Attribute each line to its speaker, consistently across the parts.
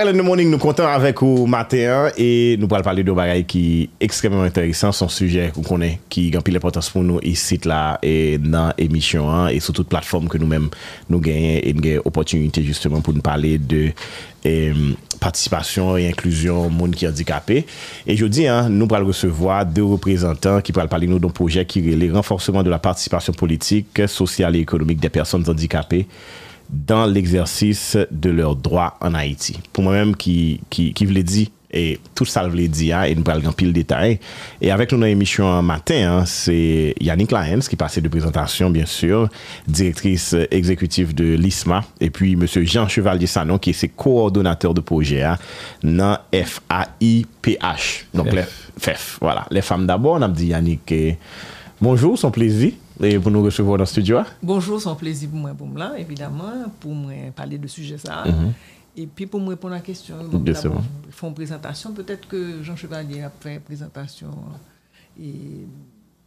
Speaker 1: Karel in the Morning, nous comptons avec vous matin et nous allons parler de bagaille qui est extrêmement intéressant, son sujet qu'on connaît, qui a pile l'importance pour nous ici là et dans l'émission hein, et sur toute plateforme que nous-mêmes nous gagnons et nous gagnons opportunité justement pour nous parler de et, participation et inclusion monde qui est handicapé. Et je dis, hein, nous allons recevoir deux représentants qui parlent parler nous d'un projet qui est le renforcement de la participation politique, sociale et économique des personnes handicapées dans l'exercice de leurs droits en Haïti. Pour moi-même qui, qui, qui voulait dire, et tout ça voulait dire, hein, et nous parlons pile détail. Et avec nous dans l'émission matin, hein, c'est Yannick Lyons qui passait de présentation, bien sûr, directrice exécutive de l'ISMA, et puis M. Jean Chevalier-Sanon qui est ses coordonnateur de projet hein, dans FAIPH. Donc, F. les FEF, voilà. Les femmes d'abord, on a dit Yannick, et... bonjour, son plaisir. Et pour nous recevoir dans le studio.
Speaker 2: Bonjour, c'est un plaisir pour moi, pour moi, évidemment, pour moi parler de sujet ça.
Speaker 1: Mhm.
Speaker 2: Et puis pour me répondre à la question, ils font une présentation. Peut-être que Jean Chevalier a fait une présentation et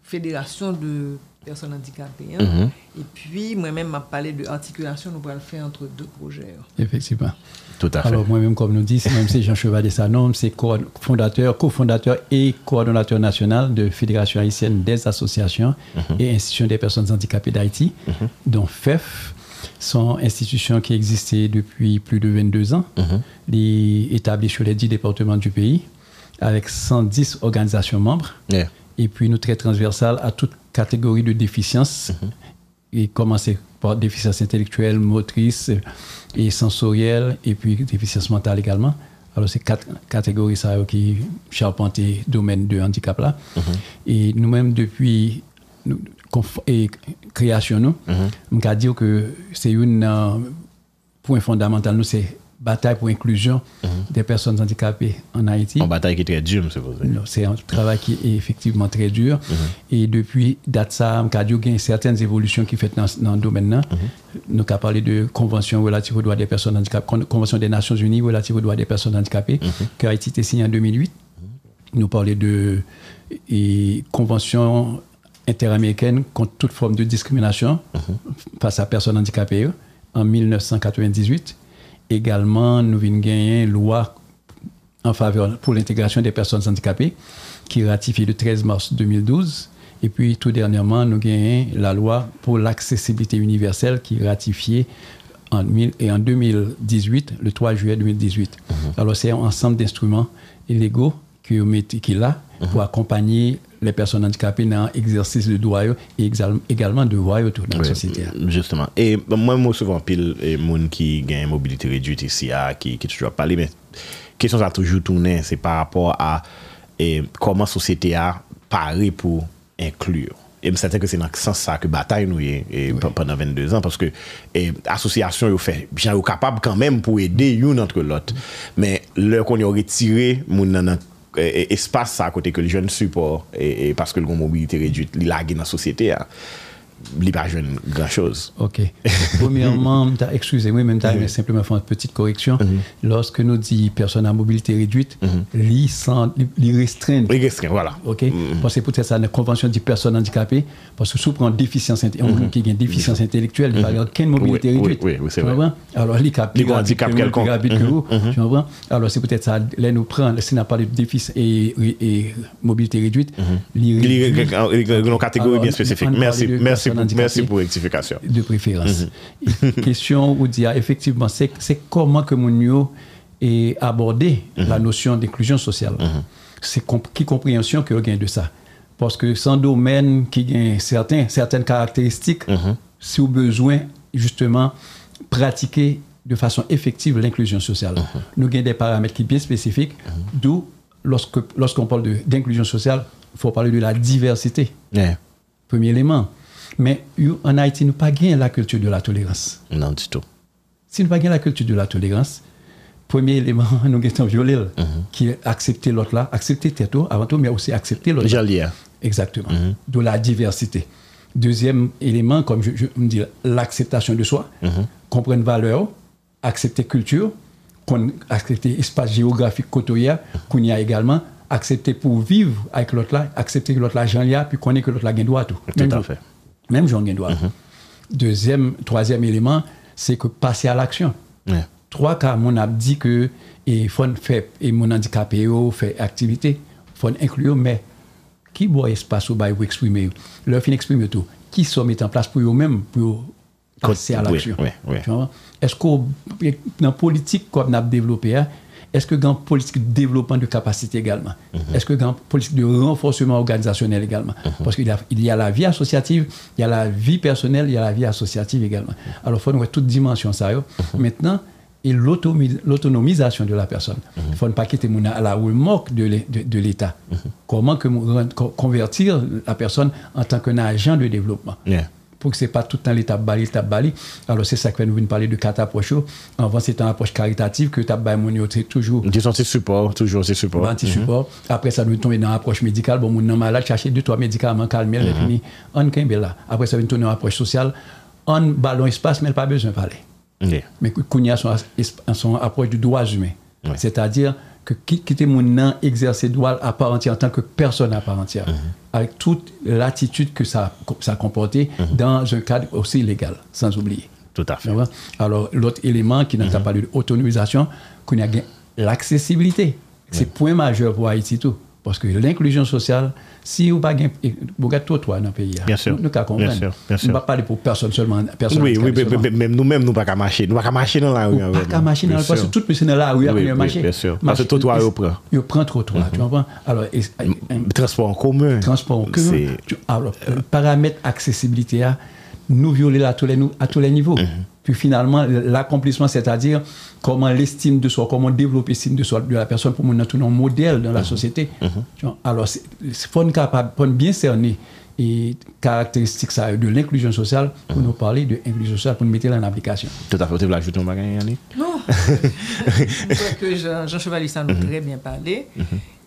Speaker 2: fédération de personnes handicapées. hein.
Speaker 1: Mhm.
Speaker 2: Et puis moi-même m'a parlé de articulation, nous allons le faire entre deux projets.
Speaker 3: Effectivement.
Speaker 1: Tout à fait.
Speaker 3: Alors moi-même, comme nous dit, c'est même c'est Jean Chevalier Sanom, c'est fondateur, cofondateur et coordonnateur national de Fédération haïtienne des associations et institutions des personnes handicapées d'Haïti, dont FEF, sont institutions qui existaient depuis plus de 22 ans, les, établies sur les 10 départements du pays, avec 110 organisations membres.
Speaker 1: Yeah.
Speaker 3: Et puis nous très transversal à toute catégorie de déficience, et commencer par déficience intellectuelle, motrice et sensorielle, et puis déficience mentale également. Alors c'est quatre catégories ça, qui charpentent le domaine de handicap là. Et nous-mêmes depuis nous, et création nous, on peut dire que c'est une euh, point fondamental nous c'est bataille pour l'inclusion des personnes handicapées en Haïti.
Speaker 1: En bataille qui est très dure, c'est vrai.
Speaker 3: C'est un travail qui est effectivement très dur. Et depuis date ça, il y a eu certaines évolutions qui sont faites dans, dans le domaine. là. Nous avons parlé de convention relative aux droits des personnes handicapées, con- convention des Nations Unies relative aux droits des personnes handicapées, qui a été signée en 2008. Nous parlons de et, convention interaméricaine contre toute forme de discrimination face à personnes handicapées en 1998. Également, nous venons gagner une loi en faveur pour l'intégration des personnes handicapées, qui est ratifiée le 13 mars 2012. Et puis, tout dernièrement, nous gagnons la loi pour l'accessibilité universelle, qui est ratifiée en, mille- et en 2018, le 3 juillet 2018. Alors, c'est un ensemble d'instruments légaux qui est là pour accompagner les personnes handicapées dans l'exercice de droit et également de droit tout dans
Speaker 1: oui, la
Speaker 3: société.
Speaker 1: Justement. Et moi, moi souvent, pile, les gens qui gagnent mobilité réduite ici, ah, qui, qui toujours parlé, mais question ça a toujours tourné, c'est par rapport à et, comment la société a paré pour inclure. Et je certain que c'est dans ce sens-là que bataille nous est oui. pendant 22 ans, parce que l'association fait bien capable quand même pour aider l'une entre l'autre. Mm -hmm. Mais là qu'on a retiré, mon E, e, espace sa kote ke li jen support e, e paske l kon mobilite redwit li lage nan sosyete ya. Hein, il pas jeune grand chose.
Speaker 3: Ok. Premièrement, excusez-moi, même t'as simplement faire une petite correction. Lorsque nous dit personne à mobilité réduite, li sans, li- li restreindre.
Speaker 1: Il restreint, voilà.
Speaker 3: Ok. Parce que peut-être ça, la convention dit personne handicapée, parce que sous prend déficience, on qui a une déficience intellectuelle, il n'y a aucune mobilité
Speaker 1: Oui,
Speaker 3: réduite.
Speaker 1: oui, oui, c'est vrai.
Speaker 3: Alors, Il a
Speaker 1: un handicap quelconque.
Speaker 3: que vous. Tu comprends? Alors, c'est peut-être ça, là, nous prend, si on a parlé de déficience et, et, mobilité réduite, li
Speaker 1: a une catégorie bien spécifique. Merci, merci, merci pour rectification.
Speaker 3: de préférence.
Speaker 1: Mhm.
Speaker 3: Question ou dire effectivement, c'est c'est comment que mon est abordé
Speaker 1: Mhm.
Speaker 3: la notion d'inclusion sociale. C'est comp- qui compréhension que gain de ça? Parce que sans domaine qui gagne certains, certaines caractéristiques,
Speaker 1: Mhm.
Speaker 3: si au besoin justement pratiquer de façon effective l'inclusion sociale. Nous avons des paramètres qui sont bien spécifiques, d'où lorsque lorsqu'on parle de- d'inclusion sociale, il faut parler de la diversité
Speaker 1: Yeah.
Speaker 3: premier élément. Mais en Haïti, nous pas gagné la culture de la tolérance.
Speaker 1: Non, du tout.
Speaker 3: Si nous pas gagné la culture de la tolérance, premier élément, nous avons violé, qui est accepter l'autre là, accepter tête avant tout, mais aussi accepter l'autre.
Speaker 1: J'ai lié.
Speaker 3: Exactement. De la diversité. Deuxième élément, comme je, je me dis, l'acceptation de soi, comprendre valeur, accepter culture, accepter espace géographique côtoyer, qu'on y a également, accepter pour vivre avec l'autre là, accepter que l'autre là, j'en y a, puis connaître que l'autre là, a droit tout.
Speaker 1: Tout à fait.
Speaker 3: Même j'en ai droit. Deuxième, troisième élément, c'est que passer à l'action.
Speaker 1: Yeah.
Speaker 3: trois cas, mon a dit que il faut faire et mon handicapé fait activité, faut inclure mais qui boit espace bail pour exprimer? Leur fin exprimer tout qui sont mis en place pour eux même pour passer à l'action?
Speaker 1: oui, oui.
Speaker 3: Est-ce que dans la politique qu'on a développé hein, est-ce que grand politique de développement de capacité également mm -hmm. Est-ce que grand politique de renforcement organisationnel également mm -hmm. Parce qu'il y, il y, a la vie associative, il y a la vie personnelle, il y a la vie associative également. Mm-hmm. Alors, il faut nous toute dimension ça. Mm-hmm. Maintenant, et l'autonomisation de la personne. Mm-hmm. Il mm ne -hmm. faut pas quitter mon à la remorque de l'État. Mm -hmm. Comment que, convertir la personne en tant qu'un agent de développement
Speaker 1: yeah.
Speaker 3: Pour que ce n'est pas tout le temps l'étape bali, l'étape bali. Alors, c'est ça que nous venons parler de quatre approches. Avant, c'était une approche caritative que tu as c'est toujours
Speaker 1: Disons, c'est support, toujours c'est support.
Speaker 3: anti-support. Après, ça nous tombe dans l'approche médicale. Bon, mon malade, chercher deux, trois médicaments, calmer, et fini. On kembe là. Après, ça vient tourner dans l'approche sociale. On ballon espace, mais pas besoin de parler. Mais Kounia son, as- son approche du droit humain. C'est-à-dire que qui- quitter mon nom exercer droit à part entière en tant que personne à part entière. Avec toute l'attitude que ça, ça comportait dans un cadre aussi légal, sans oublier.
Speaker 1: Tout à fait.
Speaker 3: Alors, l'autre élément qui n'a pas parlé d'autonomisation, qu'on a l'accessibilité. C'est point majeur pour Haïti tout. Parce que l'inclusion sociale, si vous pas vous avez tout toi dans le pays.
Speaker 1: Bien sûr.
Speaker 3: Nous, nous qu'à comprendre.
Speaker 1: Bien sûr, bien sûr.
Speaker 3: On ne pas parler pour personne seulement. Personne
Speaker 1: Oui, oui, mais- même nous-mêmes, nous pas qu'à marcher. Nous pas qu'à marcher dans la rue.
Speaker 3: Ou pas qu'à marcher dans
Speaker 1: Bien
Speaker 3: le parce que
Speaker 1: sûr.
Speaker 3: toute personne est là, oui,
Speaker 1: Oui, oui,
Speaker 3: marcher.
Speaker 1: bien sûr. Parce que trottoir,
Speaker 3: il-
Speaker 1: il prend.
Speaker 3: Il prend trottoir, tu comprends? Alors,
Speaker 1: Le Transport en commun.
Speaker 3: transport en commun. Alors, le paramètre accessibilité, a, nous violer là à tous les, nou- à tous les niveaux.
Speaker 1: Mhm.
Speaker 3: Puis finalement, l'accomplissement, c'est-à-dire comment l'estime de soi, comment développer l'estime de soi de la personne pour nous un modèle dans
Speaker 1: Mhm.
Speaker 3: la société. Tu vois, Alors, il faut être capable, bien cerner et caractéristiques ça, de l'inclusion sociale pour
Speaker 1: Mhm.
Speaker 3: nous parler de l'inclusion sociale, pour nous mettre en application.
Speaker 1: Tout à fait. Tu veux ajouter un bagage, Yannick?
Speaker 2: Non. Je crois que Jean, Jean
Speaker 1: Mhm.
Speaker 2: nous a très bien parlé.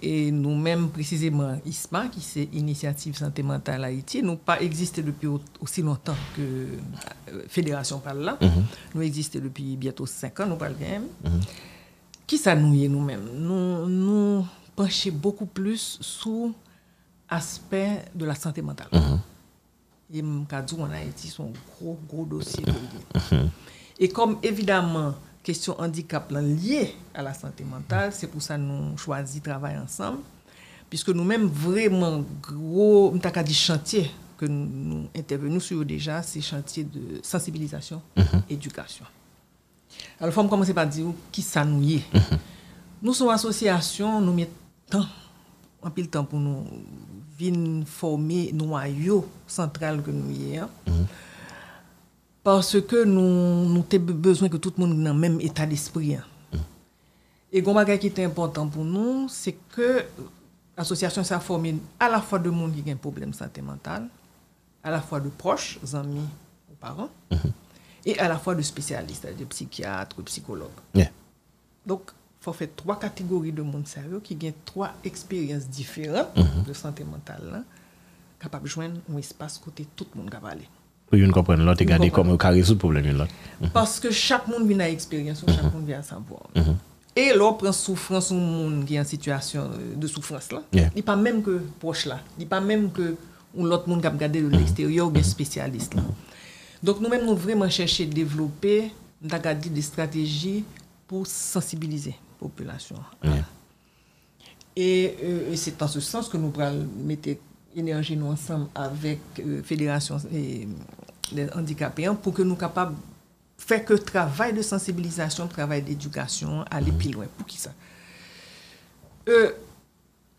Speaker 2: Et nous-mêmes, précisément, ISMA, qui c'est Initiative Santé Mentale Haïti, nous pas existé depuis au- aussi longtemps que euh, Fédération parle là.
Speaker 1: Mhm.
Speaker 2: Nous existons depuis bientôt 5 ans, nous parlons même. Qui ça nous est nous-mêmes Nous nous penchons beaucoup plus sous aspect de la santé mentale. Et Mkadou en Haïti, un gros, gros dossier. Et comme évidemment, question handicap liée à la santé mentale, c'est pour ça que nous choisi travailler ensemble. Puisque nous-mêmes, vraiment, gros, dit chantier que nous, intervenons sur déjà, c'est chantier de sensibilisation, éducation. Alors, il faut me commencer par dire qui ça nous y est. Nous sommes association, nous mettons temps, un pile temps pour nous venir former noyau central que nous y est. hein. Parce que nous, nous avons besoin que tout le monde ait le même état d'esprit. hein. Et un bagage qui est important pour nous, c'est que l'association s'est formée à la fois de monde qui a un problème de santé mentale, à la fois de proches, amis ou parents, et à la fois de spécialistes, de psychiatres, de psychologues.
Speaker 1: Yeah.
Speaker 2: Donc, il faut faire trois catégories de monde sérieux qui ont trois expériences différentes de santé mentale, là, capables de joindre un espace côté tout le monde capable aller.
Speaker 1: Pour comprendre l'autre et
Speaker 2: Nous
Speaker 1: garder
Speaker 2: comprendre.
Speaker 1: comment on résoudre le problème. l'autre.
Speaker 2: Parce que chaque monde vient à expérience, chaque monde vient à savoir. Et là, on prend souffrance au monde qui est en situation euh, de souffrance là. Il n'est pas même que proche là. Il n'est pas même que l'autre monde qui a regardé de l'extérieur ou bien spécialiste là. Donc nous-mêmes, nous vraiment chercher à développer, des stratégies pour sensibiliser la population. Et, euh, et c'est en ce sens que nous mettre énergie nous ensemble avec euh, Fédération et, des handicapés hein, pour que nous capables faire que travail de sensibilisation, travail d'éducation, aller plus loin. Pour qui ça? Euh,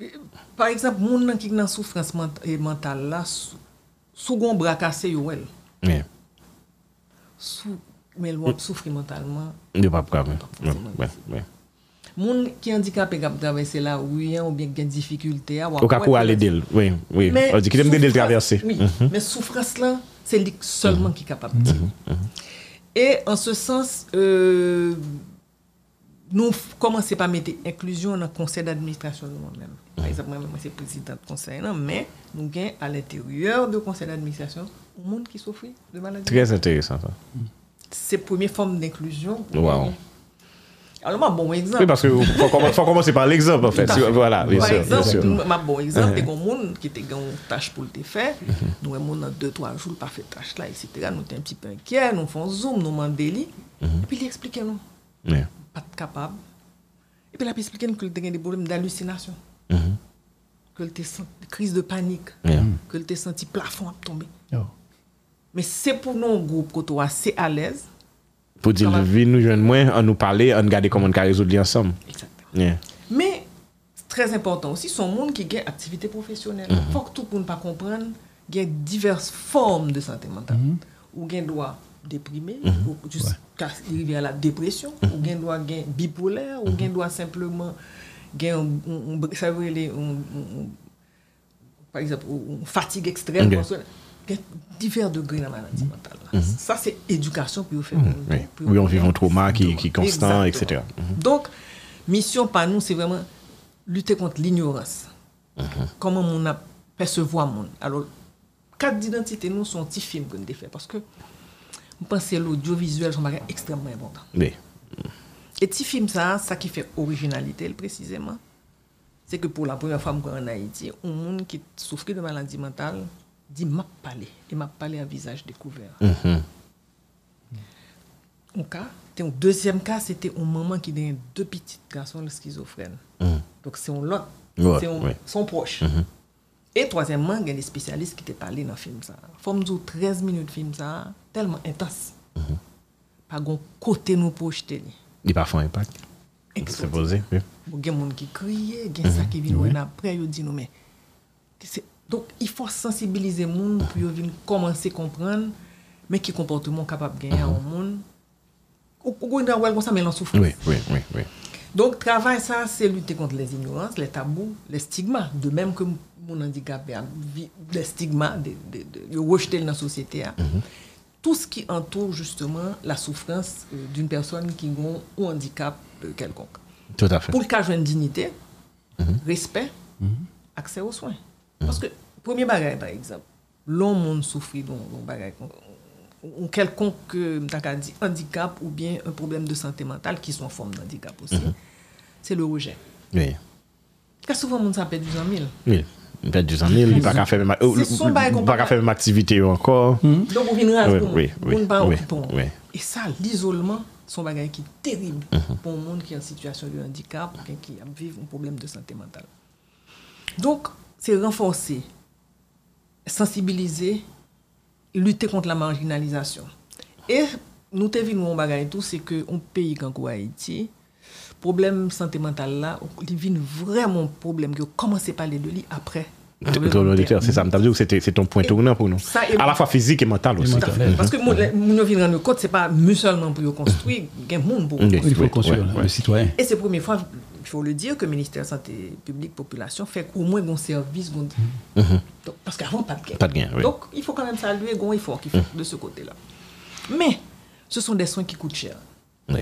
Speaker 2: euh, Par exemple, moun qui est dans souffrance ment- mentale là, sou- gon bras cassé
Speaker 1: Yeah.
Speaker 2: sous mais elle souffre mentalement.
Speaker 1: Il n'est pas
Speaker 2: moun ki handikapé e kap traverser là ou bien ou bien gen difficulté à
Speaker 1: ou ka aller d'elle oui oui on dit qu'il aime d'elle traverser
Speaker 2: oui mhm. mais souffrance là c'est lui seulement qui est capable mhm, mhm. et en ce sens euh, nous commençons par mettre inclusion dans le conseil d'administration nous-mêmes. Par exemple, moi, c'est président du conseil, non, mais nous avons à l'intérieur du conseil d'administration un monde qui souffre de maladie.
Speaker 1: Très intéressant.
Speaker 2: C'est la première forme d'inclusion.
Speaker 1: Wow.
Speaker 2: Alors, moi, bon exemple.
Speaker 1: Oui, parce qu'il faut, commen- faut commencer par l'exemple en fait. Voilà, bien
Speaker 2: Par
Speaker 1: sûr. bien
Speaker 2: exemple,
Speaker 1: sûr.
Speaker 2: ma bon exemple, il y a un monde qui était une tâche pour le faire. Nous avons dans deux, trois jours, pas fait tâche là, etc. Nous sommes un petit peu inquiets, nous faisons zoom, nous demandons lui. Et puis il explique nous.
Speaker 1: Yeah.
Speaker 2: pas capable. Et puis la expliqué que tu as des problèmes d'hallucination. Que tu senti crise de panique.
Speaker 1: Yeah.
Speaker 2: Que tu senti plafond à tomber.
Speaker 3: Oh.
Speaker 2: Mais c'est pour nous un groupe que tu es assez à l'aise.
Speaker 1: Pour dire, venez nous joindre moins, on nous parler, on regarder comment on peut résoudre ensemble.
Speaker 2: Exactement. Mais, très important aussi, son monde qui a une activité professionnelle. Il faut que tout le monde ne comprenne pas il y a diverses formes de santé mentale. Mm-hmm. Ou il doit déprimé, mm-hmm. ou jusqu'à arriver à la dépression, ou il doit bipolaire, ou il doit simplement gen yon, sa vre le, par exemple, yon fatigue ekstrem, okay. Divers degrés de la maladie mentale. là. Ça, c'est éducation pour faire.
Speaker 1: Oui. Oui, on vit un trauma qui, qui est constant, etc.
Speaker 2: Donc, mission par nous, c'est vraiment lutter contre l'ignorance. Comment on a percevoir le monde. Alors, carte d'identité, nous, sont petits films qu'on fait. Parce que, je pense que l'audiovisuel, c'est extrêmement important.
Speaker 1: Oui.
Speaker 2: Et petits films, ça, ça qui fait originalité, précisément, c'est que pour la première fois en Haïti, un monde qui souffre de maladie mentale dit m'a parlé. Et m'a parlé à visage découvert. Un cas, un deuxième cas, c'était un maman qui a deux petits garçons schizophrènes. Donc c'est un lot,
Speaker 1: Ouais,
Speaker 2: c'est
Speaker 1: ouais.
Speaker 2: son proche. Et troisièmement, il y a des spécialistes qui t'ont parlé dans le film ça. Faut me dire 13 minutes film ça, tellement intense. Pas un côté nous projeter.
Speaker 1: Il pas fait un impact. C'est posé.
Speaker 2: Il y a des gens qui crient, il y a ça qui vient après, ils disent mais c'est- donc il faut sensibiliser les gens pour commencer à comprendre mais qui comportement capable de gagner au monde. Ou comme ça mais souffrance.
Speaker 1: Oui, oui, oui, oui.
Speaker 2: Donc travail ça c'est lutter contre les ignorances, les tabous, les stigmas, de même que mon handicapé a vi- les stigmas de de, de, de rejeter dans la société. hein. Tout ce qui entoure justement la souffrance euh, d'une personne qui a un handicap euh, quelconque.
Speaker 1: Tout à fait.
Speaker 2: Pour le cas une dignité, respect, accès aux soins. Parce que, premier bagage, par exemple, l'homme monde souffre d'un bagage, ou quelconque euh, dire, handicap ou bien un problème de santé mentale qui sont en forme d'handicap aussi, c'est le rejet.
Speaker 1: Oui.
Speaker 2: Parce que souvent, monde s'appelle du 100 000.
Speaker 1: Oui. Il perd du 100 000, il
Speaker 2: C'est qu'on
Speaker 1: il pas faire même activité encore.
Speaker 2: Donc, on vient rase
Speaker 1: Oui, oui, oui,
Speaker 2: on pas
Speaker 1: oui,
Speaker 2: occupant.
Speaker 1: oui.
Speaker 2: Et ça, l'isolement, son bagage qui est terrible pour un monde qui est en situation de handicap, ou quelqu'un qui a vivre un problème de santé mentale. Donc, c'est renforcer, sensibiliser, lutter contre la marginalisation. Et nous venu un bagage tout, c'est que un pays comme Haïti, problème santé mentale là, il vient vraiment problème que commencé à parler de lui après.
Speaker 1: C'est ça. C'est ton point tournant pour nous. À la fois physique et mental aussi.
Speaker 2: Parce que mon mon vient rendre compte, c'est pas seulement pour construire, il y a un monde pour
Speaker 1: Ok.
Speaker 3: Il faut construire le citoyen.
Speaker 2: Et c'est la première fois, il faut le dire, que le ministère de la Santé publique Population fait au moins un service. gon- Donc, parce qu'avant, pas de gain.
Speaker 1: Mhm. Pas de gain, oui.
Speaker 2: Donc, il faut quand même saluer un effort qu'il fait de ce côté-là. Mais, ce sont des soins qui coûtent cher.
Speaker 1: Oui.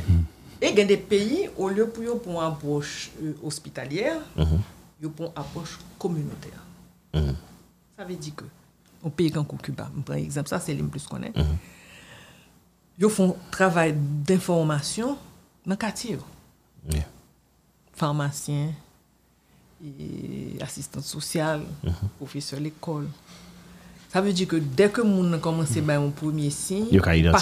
Speaker 2: Et il y a des pays, au lieu pour eux pour une approche euh, hospitalière,
Speaker 1: Mhm.
Speaker 2: ils pour une approche communautaire.
Speaker 1: Mhm.
Speaker 2: Ça veut dire que, au pays comme Cuba, par exemple, ça c'est le plus qu'on est,
Speaker 1: Mhm.
Speaker 2: ils font travail d'information dans le quartier. Pharmacien, et assistant social,
Speaker 1: Mhm.
Speaker 2: professeur d'école. Ça veut dire que dès que moun a commencé à un premier signe,
Speaker 1: Il a.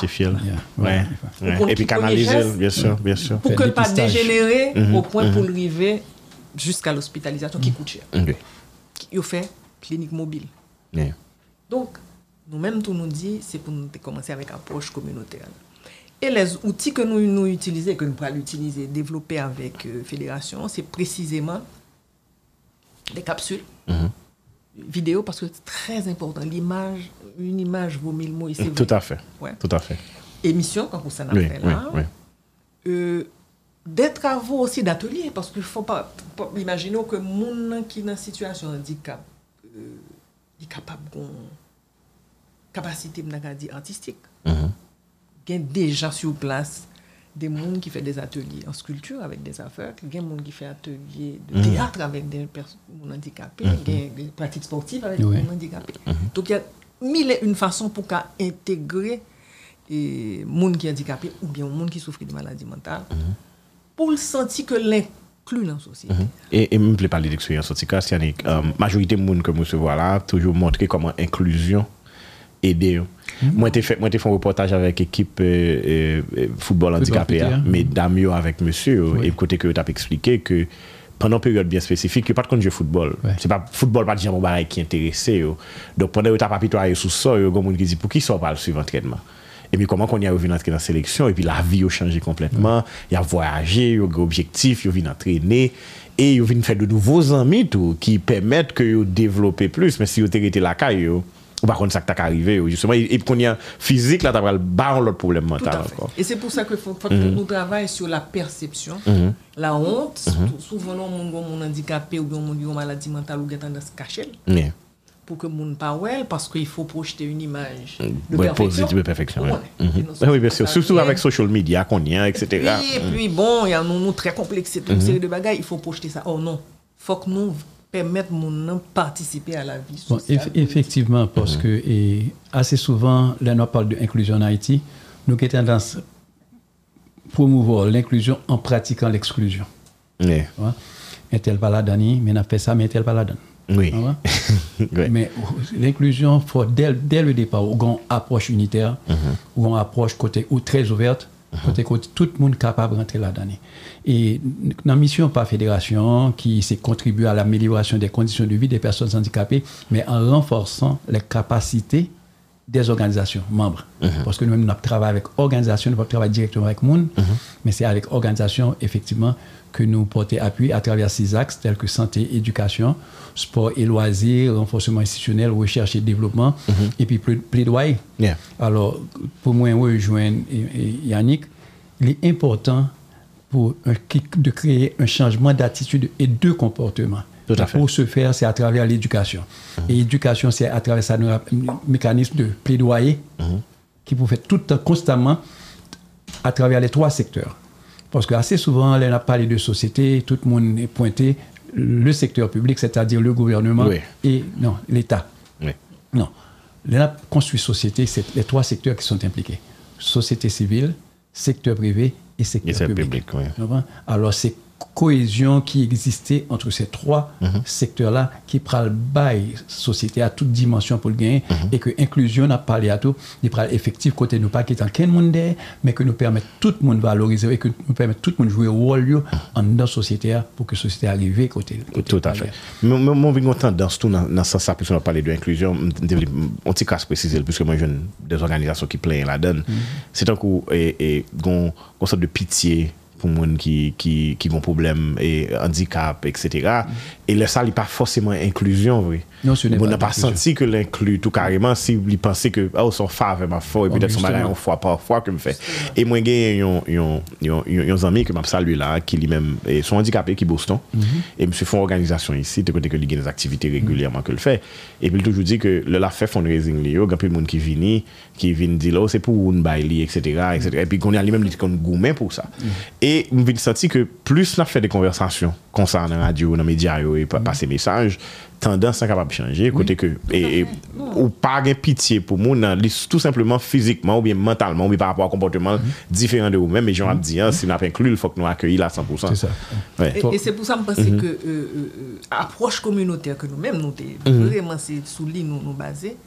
Speaker 2: Pour
Speaker 1: Et puis canaliser, bien sûr, bien sûr.
Speaker 2: pour que pas dégénérer
Speaker 1: Mhm.
Speaker 2: au point pour arriver jusqu'à l'hospitalisation qui coûte cher. Il fait clinique mobile.
Speaker 1: Yeah.
Speaker 2: Donc, nous-mêmes, tout nous dit, c'est pour nous commencer avec approche communautaire. Et les outils que nous, nous utilisons, que nous pourrons utiliser, développer avec euh, Fédération, c'est précisément des capsules,
Speaker 1: Mhm.
Speaker 2: vidéo, parce que c'est très important. L'image, une image vaut mille mots. C'est
Speaker 1: Tout
Speaker 2: vrai.
Speaker 1: à fait.
Speaker 2: Ouais.
Speaker 1: Tout à fait.
Speaker 2: Émission, quand vous en
Speaker 1: Oui,
Speaker 2: fait là.
Speaker 1: oui.
Speaker 2: Euh, des travaux aussi d'atelier, parce qu'il ne faut pas, pas imaginer que monde qui est dans une situation de handicap, euh, est capable d'une capacité artistique.
Speaker 1: Mhm.
Speaker 2: Il y a déjà sur place des gens qui font des ateliers en sculpture avec des aveugles, il y a des gens qui font ateliers de théâtre avec des personnes handicapées, il y a des pratiques sportives avec
Speaker 3: Oui.
Speaker 2: des gens handicapés. Donc il y a mille et une façons pour qu'à intégrer et monde qui est handicapé ou bien monde qui souffre de maladie mentale pour le sentir que l'inclut dans la société.
Speaker 1: Et, et me plaît parler d'expérience en tout cas, c'est une euh, majorité de monde que nous recevons là, toujours montrer comment inclusion yo. Mwen te fon reportaj avèk ekip foutbol
Speaker 3: handikapè ya,
Speaker 1: mè dam yo avèk monsè yo, e kote ke yo tap eksplike ke pendant une période bien spécifique, il n'y a pas de compte football.
Speaker 3: Ouais.
Speaker 1: C'est pas football pas de gens qui est intéressé. Yo. Euh. Donc pendant que tu as pitoyé sous ça, il y a des gens qui disent pour qui ça parle sur l'entraînement. Et puis comment qu'on y a revenu dans la sélection, et puis la vie a changé complètement. Il ouais. y a voyagé, il y a des objectifs, il y a entraîner. Et il y a faire de nouveaux amis tout, qui permettent que vous développez plus. Mais si vous été la caille, ou par contre ça que t'as arrivé justement et et puis qu'on y a physique là t'as pral ba l'autre problème mental
Speaker 2: à
Speaker 1: encore.
Speaker 2: Et c'est pour ça qu'il faut, faut que nous travaillons sur la perception, la honte. Sou- Souvent, non, moun gon moun handicapé ou bien yon maladie mentale ou tendance cacher
Speaker 1: Yeah.
Speaker 2: pour que moun pas well parce qu'il faut projeter une image de
Speaker 1: Mm. Ouais,
Speaker 2: perfection.
Speaker 1: positive de perfection. ouais. Mhm.
Speaker 2: Et
Speaker 1: oui, bien sûr. Surtout avec social media qu'on y a, etc.
Speaker 2: Oui, et puis bon, il y a nous, nous très complexés, toute une série de bagages, il faut projeter ça. Oh non, faut que nous permettre mon nom participer à la vie
Speaker 3: Bon,
Speaker 2: sociale.
Speaker 3: eff- effectivement, parce que et assez souvent, là, on parle d'inclusion en Haïti, nous avons tendance à promouvoir l'inclusion en pratiquant l'exclusion. Vois? Un tel pas la donne, mais on a fait ça, mais un tel pas la donne.
Speaker 1: Oui.
Speaker 3: Mais l'inclusion, faut dès, dès le départ, ou une approche unitaire, ou une approche côté ou très ouverte, côté côté tout le monde capable de rentrer là-dedans. Et dans la mission par fédération, qui s'est contribué à l'amélioration des conditions de vie des personnes handicapées, mais en renforçant les capacités des organisations membres. Parce que nous-mêmes, nous travaillons avec organisations, nous ne travaillons pas directement avec le monde, mais c'est avec organisations, effectivement, que nous portons appui à travers ces axes tels que santé, éducation, sport et loisirs, renforcement institutionnel, recherche et développement, et puis pla- plaidoyer.
Speaker 1: Yeah.
Speaker 3: Alors, pour moi, rejoindre Yannick, il est important pour un- de créer un changement d'attitude et de comportement.
Speaker 1: Tout à fait.
Speaker 3: Pour ce faire, c'est à travers l'éducation. Et l'éducation, c'est à travers ça, un mécanisme de plaidoyer qui vous fait tout le temps, constamment, à travers les trois secteurs. Parce que assez souvent, là, on a parlé de société, tout le monde est pointé le secteur public, c'est-à-dire le gouvernement
Speaker 1: Oui.
Speaker 3: et non, l'État.
Speaker 1: Oui.
Speaker 3: Non. La construit société, c'est les trois secteurs qui sont impliqués. Société civile, secteur privé et secteur
Speaker 1: Et
Speaker 3: public.
Speaker 1: oui.
Speaker 3: Alors, c'est cohésion qui existait entre ces trois
Speaker 1: mm -hmm.
Speaker 3: secteurs-là qui pral bail société à toute dimension pour le gagner
Speaker 1: mm -hmm.
Speaker 3: et que inclusion n'a parlé à tout, il pral effectif côté nous pas qui est en quel monde mais que nous permet tout le monde valoriser et que nous permet tout le monde jouer rôle en dans société pour que société arrive côté, côté
Speaker 1: tout à fait. Mon mon une tendance tout dans ça ça puisqu'on parler de inclusion on t'y casse préciser puisque moi jeune des organisations qui plaignent la donne. Mhm. C'est un coup et, et gon, gon sorte de pitié pour les qui qui qui vont problème et handicap etc mm. et le ça n'est pas forcément inclusion vrai
Speaker 3: non ce n'est pas on
Speaker 1: n'a pas senti que l'inclut tout carrément si il pensait que ah son fave ma foi et peut-être son malin en fois par fois que me fait. Et moi j'ai un un ami que m'a salué là qui lui-même sont handicapés qui Boston
Speaker 3: mm-hmm.
Speaker 1: et monsieur font organisation ici de côté que il des activités mm-hmm. régulièrement que le fait. Et puis toujours dit que le la fait fundraising il y a peu de monde qui vient qui vient dire là c'est pour une bail etc etc et puis qu'on a lui-même dit qu'on gourmet pour ça.
Speaker 3: Mm-hmm.
Speaker 1: Et E m vin senti ke plus la fè de konversasyon konsan nan radyo, nan medya yo, e pa, pase mesaj, tendans sa kapab chanje, kote ke e, e, ou pa gen pitiye pou moun nan li tout simplement fizikman ou bien mentalman ou bien par rapport a komportement mm -hmm. diferent de ou men, me jan ap diyan, si nou ap inklu, il fòk nou akyeyi la 100%. Ouais.
Speaker 2: Et, et c'est pour ça me pense mm -hmm. que euh, euh, approche communautaire que nou men nou te, mm-hmm. vraiment c'est sous li nou basé,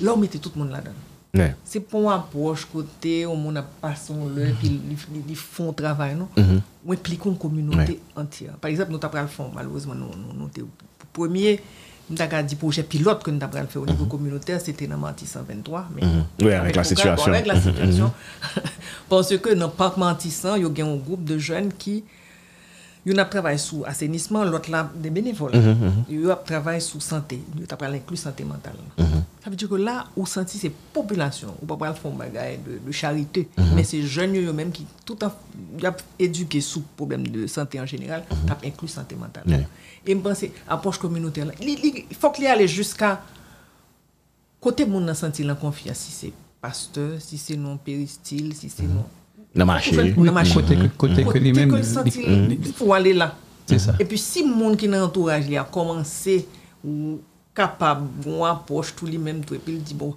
Speaker 2: la ou mette tout moun la dan.
Speaker 1: Yeah.
Speaker 2: Se pou an apwosh kote, ou moun ap pason lè, pi li, li, li fon travay nou, mm -hmm. mwen plikoun kominote yeah. antya. Par exemple, nou tap pral fon, malouzman nou, nou, nou te pwemye, nou tak a di proje pilot ke nou tap pral fè ou nivou kominote, mm-hmm. se te nan manti 123, men...
Speaker 1: Mm -hmm. Oui,
Speaker 2: avèk la
Speaker 1: situasyon.
Speaker 2: Avèk la situasyon, pwonsè ke nan pak manti 100, yo gen yon groupe de jwen ki... Yon ap travay sou asenisman, lot la de benevol. Mm mm-hmm, -hmm. Yon ap travay sou sante. Yon ap pral inklu sante mental. Mm mm-hmm. Ça veut dire que là, ou senti c'est population, ou pas pral font bagay de, de charité, mais c'est jeunes yo même qui tout en y a éduqué sous problème de santé en général, tap inclus santé mentale. Et me pense approche communautaire. Il faut qu'il y aille jusqu'à côté nan senti la confiance. Si c'est pasteur, si c'est non péristyle, si c'est non
Speaker 1: Dans marché.
Speaker 2: Dans ma
Speaker 3: côté que, côté que
Speaker 2: senti, il faut aller là.
Speaker 3: C'est ça.
Speaker 2: Et puis si le monde qui est dans l'entourage il a commencé ou kapab bon apos tout li menm tou epi l di bon,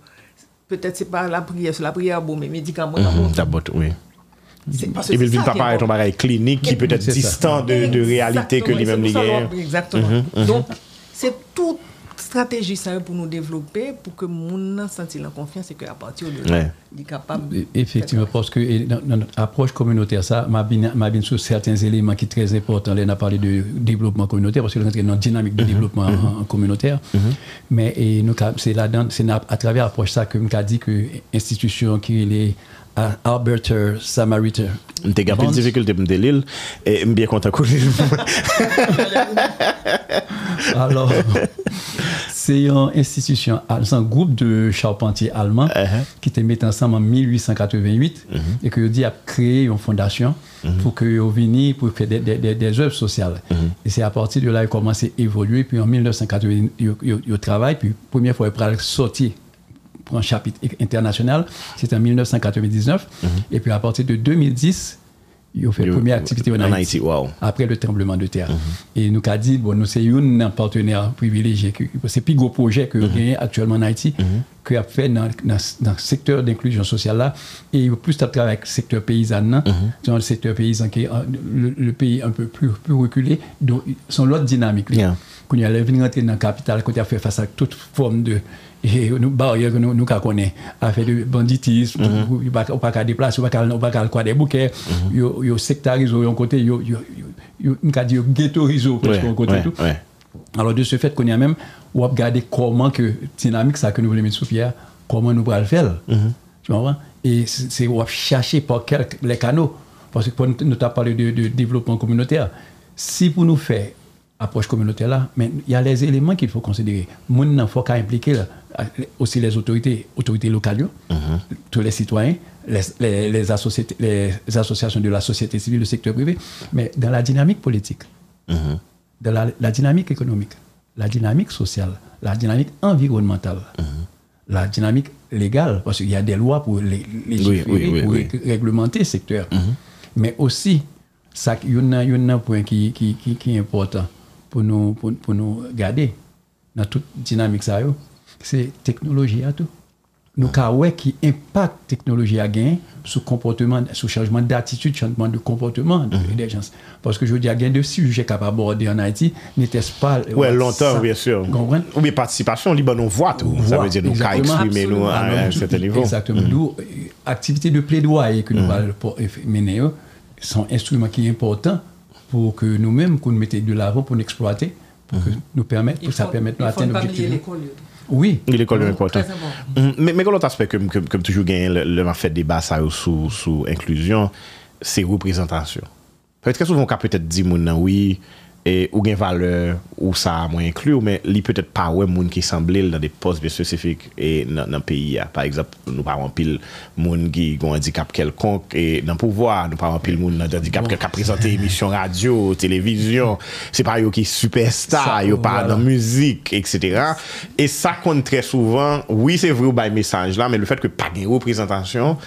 Speaker 2: petet se bon, pa la priye, se la priye a bon, men medikaman a bon.
Speaker 1: Dabot, oui. Epi l
Speaker 2: vin
Speaker 1: pa pare ton bagay klinik
Speaker 3: ki petet
Speaker 1: distan de
Speaker 2: realite
Speaker 1: ke
Speaker 2: li menm
Speaker 1: li
Speaker 2: gen. Exactement. Donc, se tout stratégie ça pour nous développer pour que moun senti la confiance et que à partir de
Speaker 1: Ouais.
Speaker 2: là il est capable
Speaker 3: E- Effectivement, parce que et dans, dans notre approche communautaire, ça m'a bien, m'a bien sur certains éléments qui sont très importants. Là, on a parlé de développement communautaire, parce que nous rentrons dans une dynamique de développement en, en communautaire. Mais et nous, ca- c'est là-dedans, c'est na- à travers l'approche ça que nous avons dit que institution qui est Alberta Samariter.
Speaker 1: Mte gen pil
Speaker 3: Bonds.
Speaker 1: difficulté pou mte lil, e m bien kou lil.
Speaker 3: Alors, c'est une institution, c'est un groupe de charpentiers allemands
Speaker 1: Uh-huh.
Speaker 3: qui était mis ensemble en 1888 et que dit a créé une fondation pour que pour faire des, des, des, des œuvres sociales. Et c'est à partir de là qu'ils commencé à évoluer. Puis en 1980, ils, travaillent. Puis première fois, ils ont sorti pour un chapitre international, c'était en 1999. Et puis à partir de 2010, ils ont fait la
Speaker 1: Yo-
Speaker 3: première activité en Haïti
Speaker 1: wow.
Speaker 3: après le tremblement de terre. Et nous avons dit, bon, nous sommes un partenaire privilégié. C'est le plus gros projet que nous avons actuellement en Haïti, que a fait dans, dans, dans le secteur d'inclusion sociale là. Et il plus travailler avec le secteur paysan, là, dans le secteur paysan qui est euh, le, le pays un peu plus, plus reculé, donc sont l'autre dynamique. là.
Speaker 1: Yeah.
Speaker 3: Quand il y a venu rentrer dans la capitale, quand il a fait face à toute forme de nou barye nou, nou ka konen afe de banditisme mm -hmm. ou, ou pa ka deplase, ou pa ka kwa de bouke mm -hmm. yo, yo sektarizo yon kote yo, yo, yo ghettoizo
Speaker 1: ouais,
Speaker 3: yon kote
Speaker 1: ouais,
Speaker 3: tout
Speaker 1: ouais.
Speaker 3: alors de se fet konen men ou ap gade koman ke dinamik sa ke nou vle met sou fyer koman nou pral fel mm -hmm. et se ou ap chache pa kelk le kano parce que pou nou ta pale de, de, de devlopman kominoter si pou nou fe approche communautaire là, mais il y a les éléments qu'il faut considérer. Moun nan faut qu'à impliquer là, aussi les autorités, autorités locales, yo, tous les citoyens, les, les, les, associétés- les associations de la société civile, le secteur privé, mais dans la dynamique politique de la, la dynamique économique, la dynamique sociale, la dynamique environnementale, la dynamique légale, parce qu'il y a des lois pour les,
Speaker 1: oui, oui,
Speaker 3: pour réglementer le secteur. Mais aussi, ça, il y il a un point qui, qui, qui, qui est important pou nou, pou, pou nou gade nan tout dinamik sa yo, se teknoloji a tou. Nou ka wè ki impak teknoloji a gen sou komportement, sou chanjman d'attitude, chanjman de komportement de mm -hmm. des gens. Parce que je dis a gen de sujet kap aborde en Haïti, n'était pas...
Speaker 1: Euh, ouais, longtemps, bien sûr.
Speaker 3: Comprenne?
Speaker 1: Ou bien participation, li ban nou voit tout. Voit, ça veut dire nou
Speaker 3: ka
Speaker 1: exprimer nou à un certain niveau.
Speaker 3: Exactement. Mm -hmm. D'où, euh, activité de plaidoyer que nou va mhm. euh, mener, son instrument ki important pour que nous-mêmes, qu'on nous mette de l'avant pour nous exploiter, pour que nous permettre, pour ça
Speaker 2: faut,
Speaker 3: permette de
Speaker 2: il faut
Speaker 3: atteindre
Speaker 2: pas oublier
Speaker 3: l'objectif. Oui.
Speaker 1: L'école est important.
Speaker 2: Très important.
Speaker 1: Mm, Mais, mais l'autre aspect que, que, que toujours gagné, le, le m'a fait débat ça sous, sous inclusion, c'est représentation. Peut-être très souvent, on peut peut-être dire, oui, et ou gen valeur ou ça a moins inclure, mais li peut-être pas ouais monde qui semblent dans des postes bien spécifiques et dans le pays. Par exemple, nous pas en pile moun qui ont un handicap quelconque bon. et dans le pouvoir, nous pas en pile monde dans un handicap qui a présenté émission radio, télévision, c'est pas yo qui superstar,
Speaker 3: ça,
Speaker 1: yo pas dans musique, etc. Et ça compte très souvent, oui c'est vrai ou by message là, mais le fait que pas de représentation,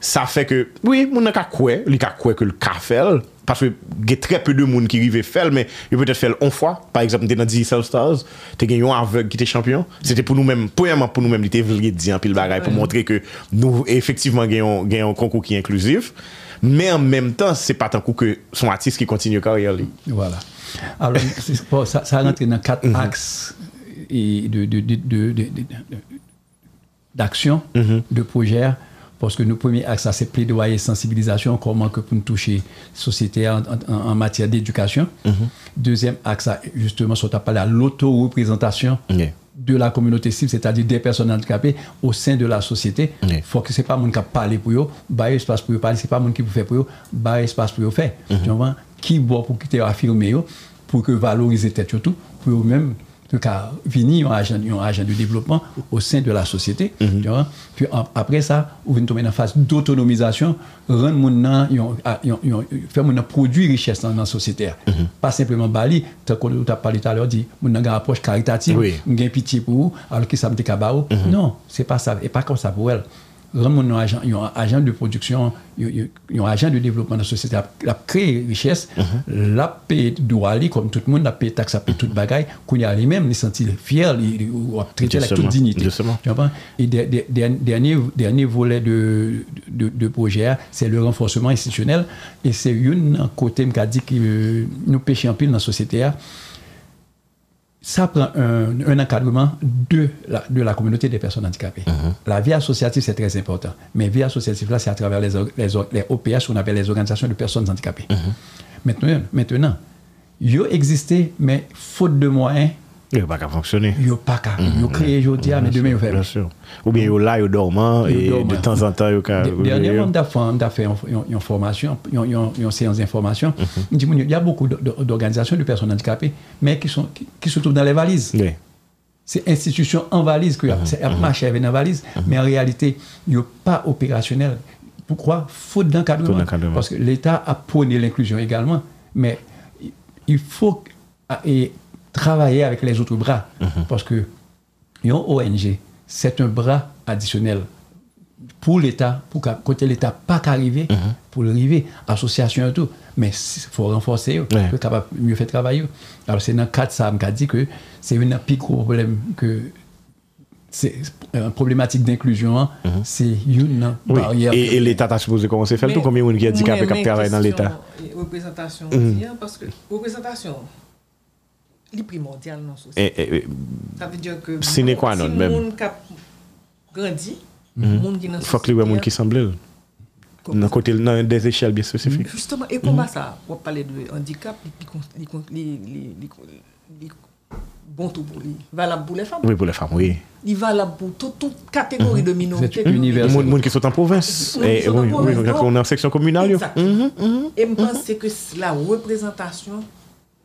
Speaker 1: ça fait que, oui, moun nan ka kwe, li qu'à quoi que le café, Paske gen tre pe de moun ki rive fel, men yo peut-et fel on fwa. Par exemple, te nan di Self-Stars, te gen yon avek ki te champion. Se te pou nou men, poyaman pou nou men, li te vle di an pil bagay pou montre ke nou efektiveman gen yon konkou ki inklusif. Men an menm tan, se patan kou ke son artist ki kontinye karyer li.
Speaker 3: Voilà. Alors, sa rentre nan kat aks d'aksyon, de mm-hmm. projer, Parce que nos premiers axes, ça, c'est plaidoyer, sensibilisation, comment que pour nous toucher la société en, en- en matière d'éducation. Deuxième axe, justement, sur parlé à l'auto-représentation
Speaker 1: Yeah.
Speaker 3: de la communauté cible, c'est-à-dire des personnes handicapées au sein de la société. Il faut que ce n'est pas monde qui a parlé pour eux, bah espace pour eux parler, c'est pas monde qui vous fait pour eux, bah espace pour eux faire. Tu vois, qui boit pour quitter affirmer pour que valoriser tête surtout, pour eux-mêmes cas, venir un agent, un agent de développement au sein de la société. tu vois. Puis après ça, vous venez tomber dans la phase d'autonomisation, rendre mon faire mon nan produire richesse dans la société. Pas simplement bali, tant qu'on t'a parlé tout à l'heure, dit, mon a une approche caritative,
Speaker 1: Oui.
Speaker 3: gain pitié pour vous, alors que ça me décabao. Non, c'est pas ça, et pas comme ça pour elle. lan moun yon ajan de produksyon, yon ajan de devlopman nan sosyete, ap kreye riches, la pe do ali, kom tout moun, la pe taks, la pe tout bagay, koun ya li men, li senti fier, li
Speaker 1: wap
Speaker 3: trete
Speaker 1: lak
Speaker 3: tout dignite. Et dernier volet de proje, c'est le renforcement institutionel, et c'est yon kote mka di ki euh, nou peche anpil nan sosyete a, ça prend un, un encadrement de la, de la communauté des personnes handicapées. La vie associative, c'est très important. Mais vie associative, là, c'est à travers les, les, OPH, qu'on appelle les organisations de personnes handicapées. Maintenant, maintenant, ils existé, mais faute de moyens,
Speaker 1: Il va pas fonctionner.
Speaker 3: ils n'ont pas qu'à. Ils ont créé aujourd'hui, mais demain, ils
Speaker 1: Bien
Speaker 3: vont
Speaker 1: sûr. Ou bien, il là, il dormant,
Speaker 3: Yo
Speaker 1: et de
Speaker 3: dormant.
Speaker 1: temps en temps, il
Speaker 3: Dernièrement, on a fait, on a fait une, formation, une, séance d'information. On dit, Il y a beaucoup d'organisations de personnes handicapées, mais qui, sont, qui, qui se trouvent dans les valises. C'est institution en valise que c'est un marché avec une valise, mais en réalité, il n'est pas opérationnel. Pourquoi Faute d'encadrement. Parce que l'État a prôné l'inclusion également, mais il- il faut et travailler avec les autres bras. Mm -hmm. Parce que yon ONG, c'est un bras additionnel pour l'État, pour côté l'État pas qu'arriver, mm -hmm. pour l'arriver, association et tout. Mais il faut renforcer, eux,
Speaker 1: mm
Speaker 3: -hmm. capable mieux faire travailler. Alors c'est dans le cadre ça, m'a dit que c'est un plus gros problème que c'est une problématique d'inclusion, hein, mm-hmm. c'est une
Speaker 1: oui.
Speaker 3: barrière.
Speaker 1: Et, et l'État a supposé commencer à faire tout, combien de gens qui a dit qu'il travaille dans l'État
Speaker 2: Représentation, mm. parce que représentation, primordiale dans la société.
Speaker 1: Et- et- et-
Speaker 2: Ça veut dire que
Speaker 1: Sine qua non,
Speaker 2: si
Speaker 1: même?
Speaker 2: qui a grandi,
Speaker 1: les gens
Speaker 2: société,
Speaker 1: qui semblent dans côté dans des échelles bien spécifiques.
Speaker 2: Justement, et comment ça, on va parler de handicap, les, les- bon tout pour les, valable pour les femmes,
Speaker 1: Oui, pour les femmes, oui.
Speaker 2: il valable pour toute, toute catégorie de minorités.
Speaker 3: C'est universel.
Speaker 1: Les gens qui sont en province.
Speaker 2: Oui,
Speaker 1: Et,
Speaker 2: qui sont en
Speaker 1: oui,
Speaker 2: province,
Speaker 1: oui, on est en section communale.
Speaker 2: Exactement. Et je pense que la représentation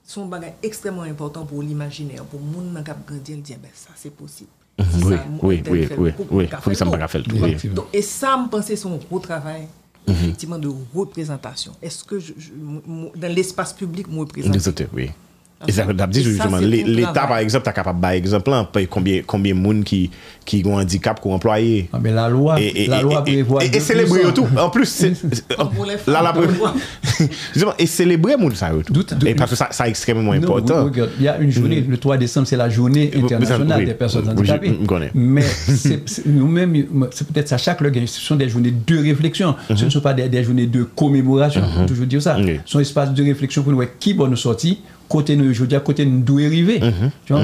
Speaker 2: sont bagage extrêmement important pour l'imaginaire, pour le monde qui a grandi, il dit, ben, ça c'est possible. Si.
Speaker 1: Oui,
Speaker 2: ça,
Speaker 1: oui, oui,
Speaker 2: fait,
Speaker 1: oui, Faut que ça me
Speaker 2: tout. Et ça, me pensais, c'est un gros travail,
Speaker 1: Mhm.
Speaker 2: effectivement, de représentation. Est-ce que je, je- mo- dans l'espace public, moi,
Speaker 1: Des
Speaker 2: représente
Speaker 1: oui. L'État, par exemple, est capable par exemple, combien, combien de monde qui, qui ont un handicap qu'on employé.
Speaker 3: Ah, mais la loi,
Speaker 1: et,
Speaker 3: la loi prévoit.
Speaker 1: Et, célébrer tout. En plus, la la Et célébrer monde ça tout. Et parce que ça, c'est extrêmement
Speaker 3: non,
Speaker 1: important.
Speaker 3: il y a une journée, mm. le 3 décembre, c'est la journée internationale des personnes handicapées. Mais nous-mêmes, c'est peut-être ça chaque ce sont des journées de réflexion. Ce ne mm-hmm. sont pas des, journées de commémoration, mm-hmm. toujours dire ça. Ce sont espaces de réflexion pour nous qui vont nous sortir. Côté nous, je veux dire, côté nous d'où arriver. Tu vois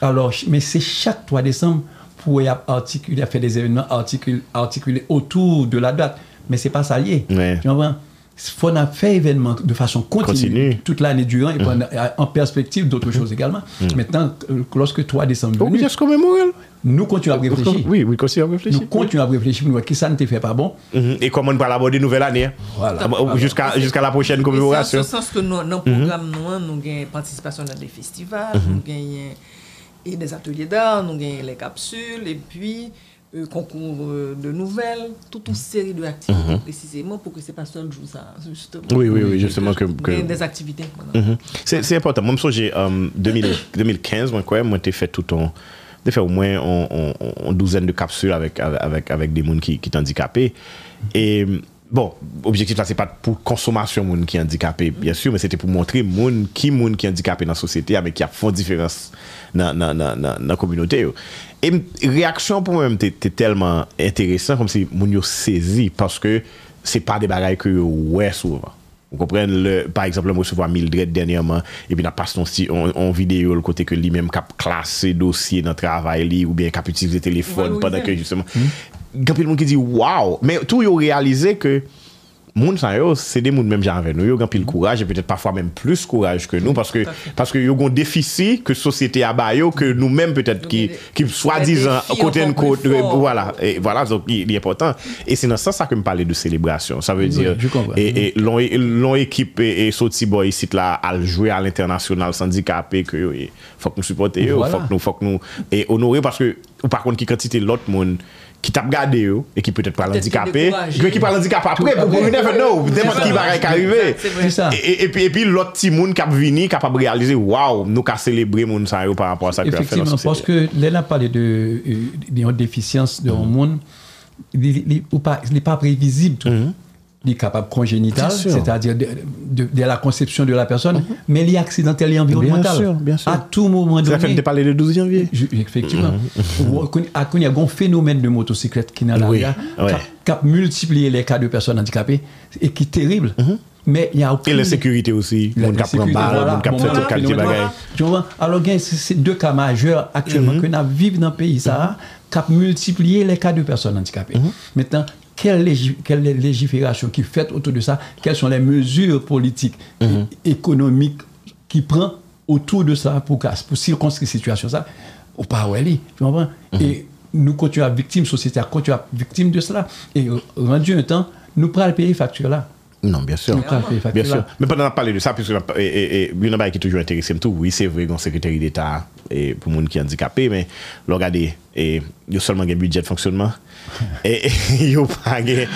Speaker 3: Alors, ch- mais c'est chaque 3 décembre pour y articuler, faire des événements articulés, articulés autour de la date. Mais c'est pas ça lié. Tu vois faut n'a fait événement de façon continue,
Speaker 1: continue.
Speaker 3: toute l'année durant et mm. pendant, euh, en perspective d'autres mm. choses également. Mm. Maintenant, euh, lorsque 3 décembre
Speaker 1: oh,
Speaker 3: venu, nous continuons à réfléchir.
Speaker 1: Oui, oui, continuons à réfléchir.
Speaker 3: Nous continuons à réfléchir, nous voyons qui ça ne te fait pas bon.
Speaker 1: Mm-hmm. Et comment on parle aborder nouvelle année. Ah, voilà. Jusqu'à jusqu'à la prochaine commémoration.
Speaker 2: C'est sens que nous, dans le mm-hmm. programme, nous, nous gagnons participation dans des festivals, mm-hmm. nous gagnons des ateliers d'art, nous gagnons les capsules, et puis... euh, concours euh, de nouvelles, toute une série d'activités précisément pour que ce n'est pas seul jour, ça, justement.
Speaker 1: Oui, oui, oui, justement que-
Speaker 2: des activités.
Speaker 1: Mhm. C'est important. Moi, je me souviens, euh, 2000 2015, moi, quoi, moi, j'ai fait tout un. J'ai fait au moins une douzaine de capsules avec, avec, avec des gens qui, qui sont handicapés. Et bon, objectif là, c'est pas pour consommation moun qui est handicapé, bien sûr, mais c'était pour montrer qui moun qui est handicapé dans la société, mais qui a font différence nan, nan, nan, nan kominote yo. E reaksyon pou mwen te, te telman enteresan kom si moun yo sezi paske se pa de bagay ke yo wè souvan. Ou kompren, par exemple, mwen souvan Mildred denyaman, epi nan pas ton si, on videyo l kote ke li menm kap klasè dosye nan travay li ou bien kap utilize
Speaker 2: telefon
Speaker 1: padan ke justement. Gampil moun ki di, waw! Men tou yo realize ke moun sa yo, se de moun menm jan ven nou, yo gan pil kouraj, e petet pafwa menm plus kouraj ke nou, paske, paske yo gon defisi ke sosyete aba yo,
Speaker 2: ke
Speaker 1: nou menm
Speaker 2: petet ki,
Speaker 1: ki swa
Speaker 2: dizan,
Speaker 1: kote
Speaker 2: n kote,
Speaker 1: voilà, et voilà, donc, il, il est important, et c'est dans ça ça que me parler de célébration, ça veut dire,
Speaker 3: oui,
Speaker 1: et, et l'on équipe et, et soti boy ici là, à jouer à l'international, handicapé, que yo, faut que nous supporter yo,
Speaker 3: voilà.
Speaker 1: faut que nous, faut que nous, et honorer, parce que, ou par contre, qui quantité l'autre monde, ki tap gade yo,
Speaker 2: e ki
Speaker 1: pwetet
Speaker 2: pral
Speaker 1: handikapè, gwe ki pral handikapè apre,
Speaker 3: pou
Speaker 1: you never know, deman ki barè k'arive. E pi lot ti moun kap vini, kap ap realize, waw, nou ka celebre moun san yo par rapport sa ki a fè
Speaker 3: la
Speaker 1: sosye.
Speaker 3: Efectivement, parce que lè la pale de yon déficience de yon moun, li pa prévisible tout. Mhm. est capable congénital, c'est-à-dire de, de, de, la conception de la personne, mm -hmm. mais les accidentel et environnemental.
Speaker 1: Bien sûr, bien sûr.
Speaker 3: À tout moment donné.
Speaker 1: Ça fait de parler le 12 janvier.
Speaker 3: Je, effectivement. Mhm. Il y a un phénomène de motocyclette qui n'a
Speaker 1: oui. ouais.
Speaker 3: qui a multiplié les cas de personnes handicapées et qui est terrible. Mm -hmm. Mais il y a aucune...
Speaker 1: Et la sécurité aussi.
Speaker 3: La, on
Speaker 1: capte
Speaker 3: voilà, bon, voilà,
Speaker 1: on
Speaker 3: capte
Speaker 1: tout
Speaker 3: qualité bagaille. Alors, c'est deux cas majeurs actuellement
Speaker 1: mm -hmm.
Speaker 3: que nous vivons dans le pays, ça, mhm. qui a multiplié les cas de personnes handicapées.
Speaker 1: Mhm.
Speaker 3: Maintenant, quelle, légif quelle légifération qui est faite autour de ça, quelles sont les mesures politiques,
Speaker 1: mm -hmm.
Speaker 3: et économiques qui prend autour de ça pour, pour circonscrire cette situation ça, ou pas où elle est, tu comprends?
Speaker 1: Mm -hmm.
Speaker 3: Et nous continuons à victime, société à continuer à victime de cela, et rendu un temps, nous prenons le payer facture là.
Speaker 1: Non, bien sûr. Bien sûr. Mais pendant qu'on parler de ça, puisque une bail qui est toujours intéressée, tout, oui, c'est vrai qu'on secrétaire d'État pour les gens qui sont handicapés, mais regardez, il y a seulement un budget de fonctionnement. E, e yo
Speaker 3: page.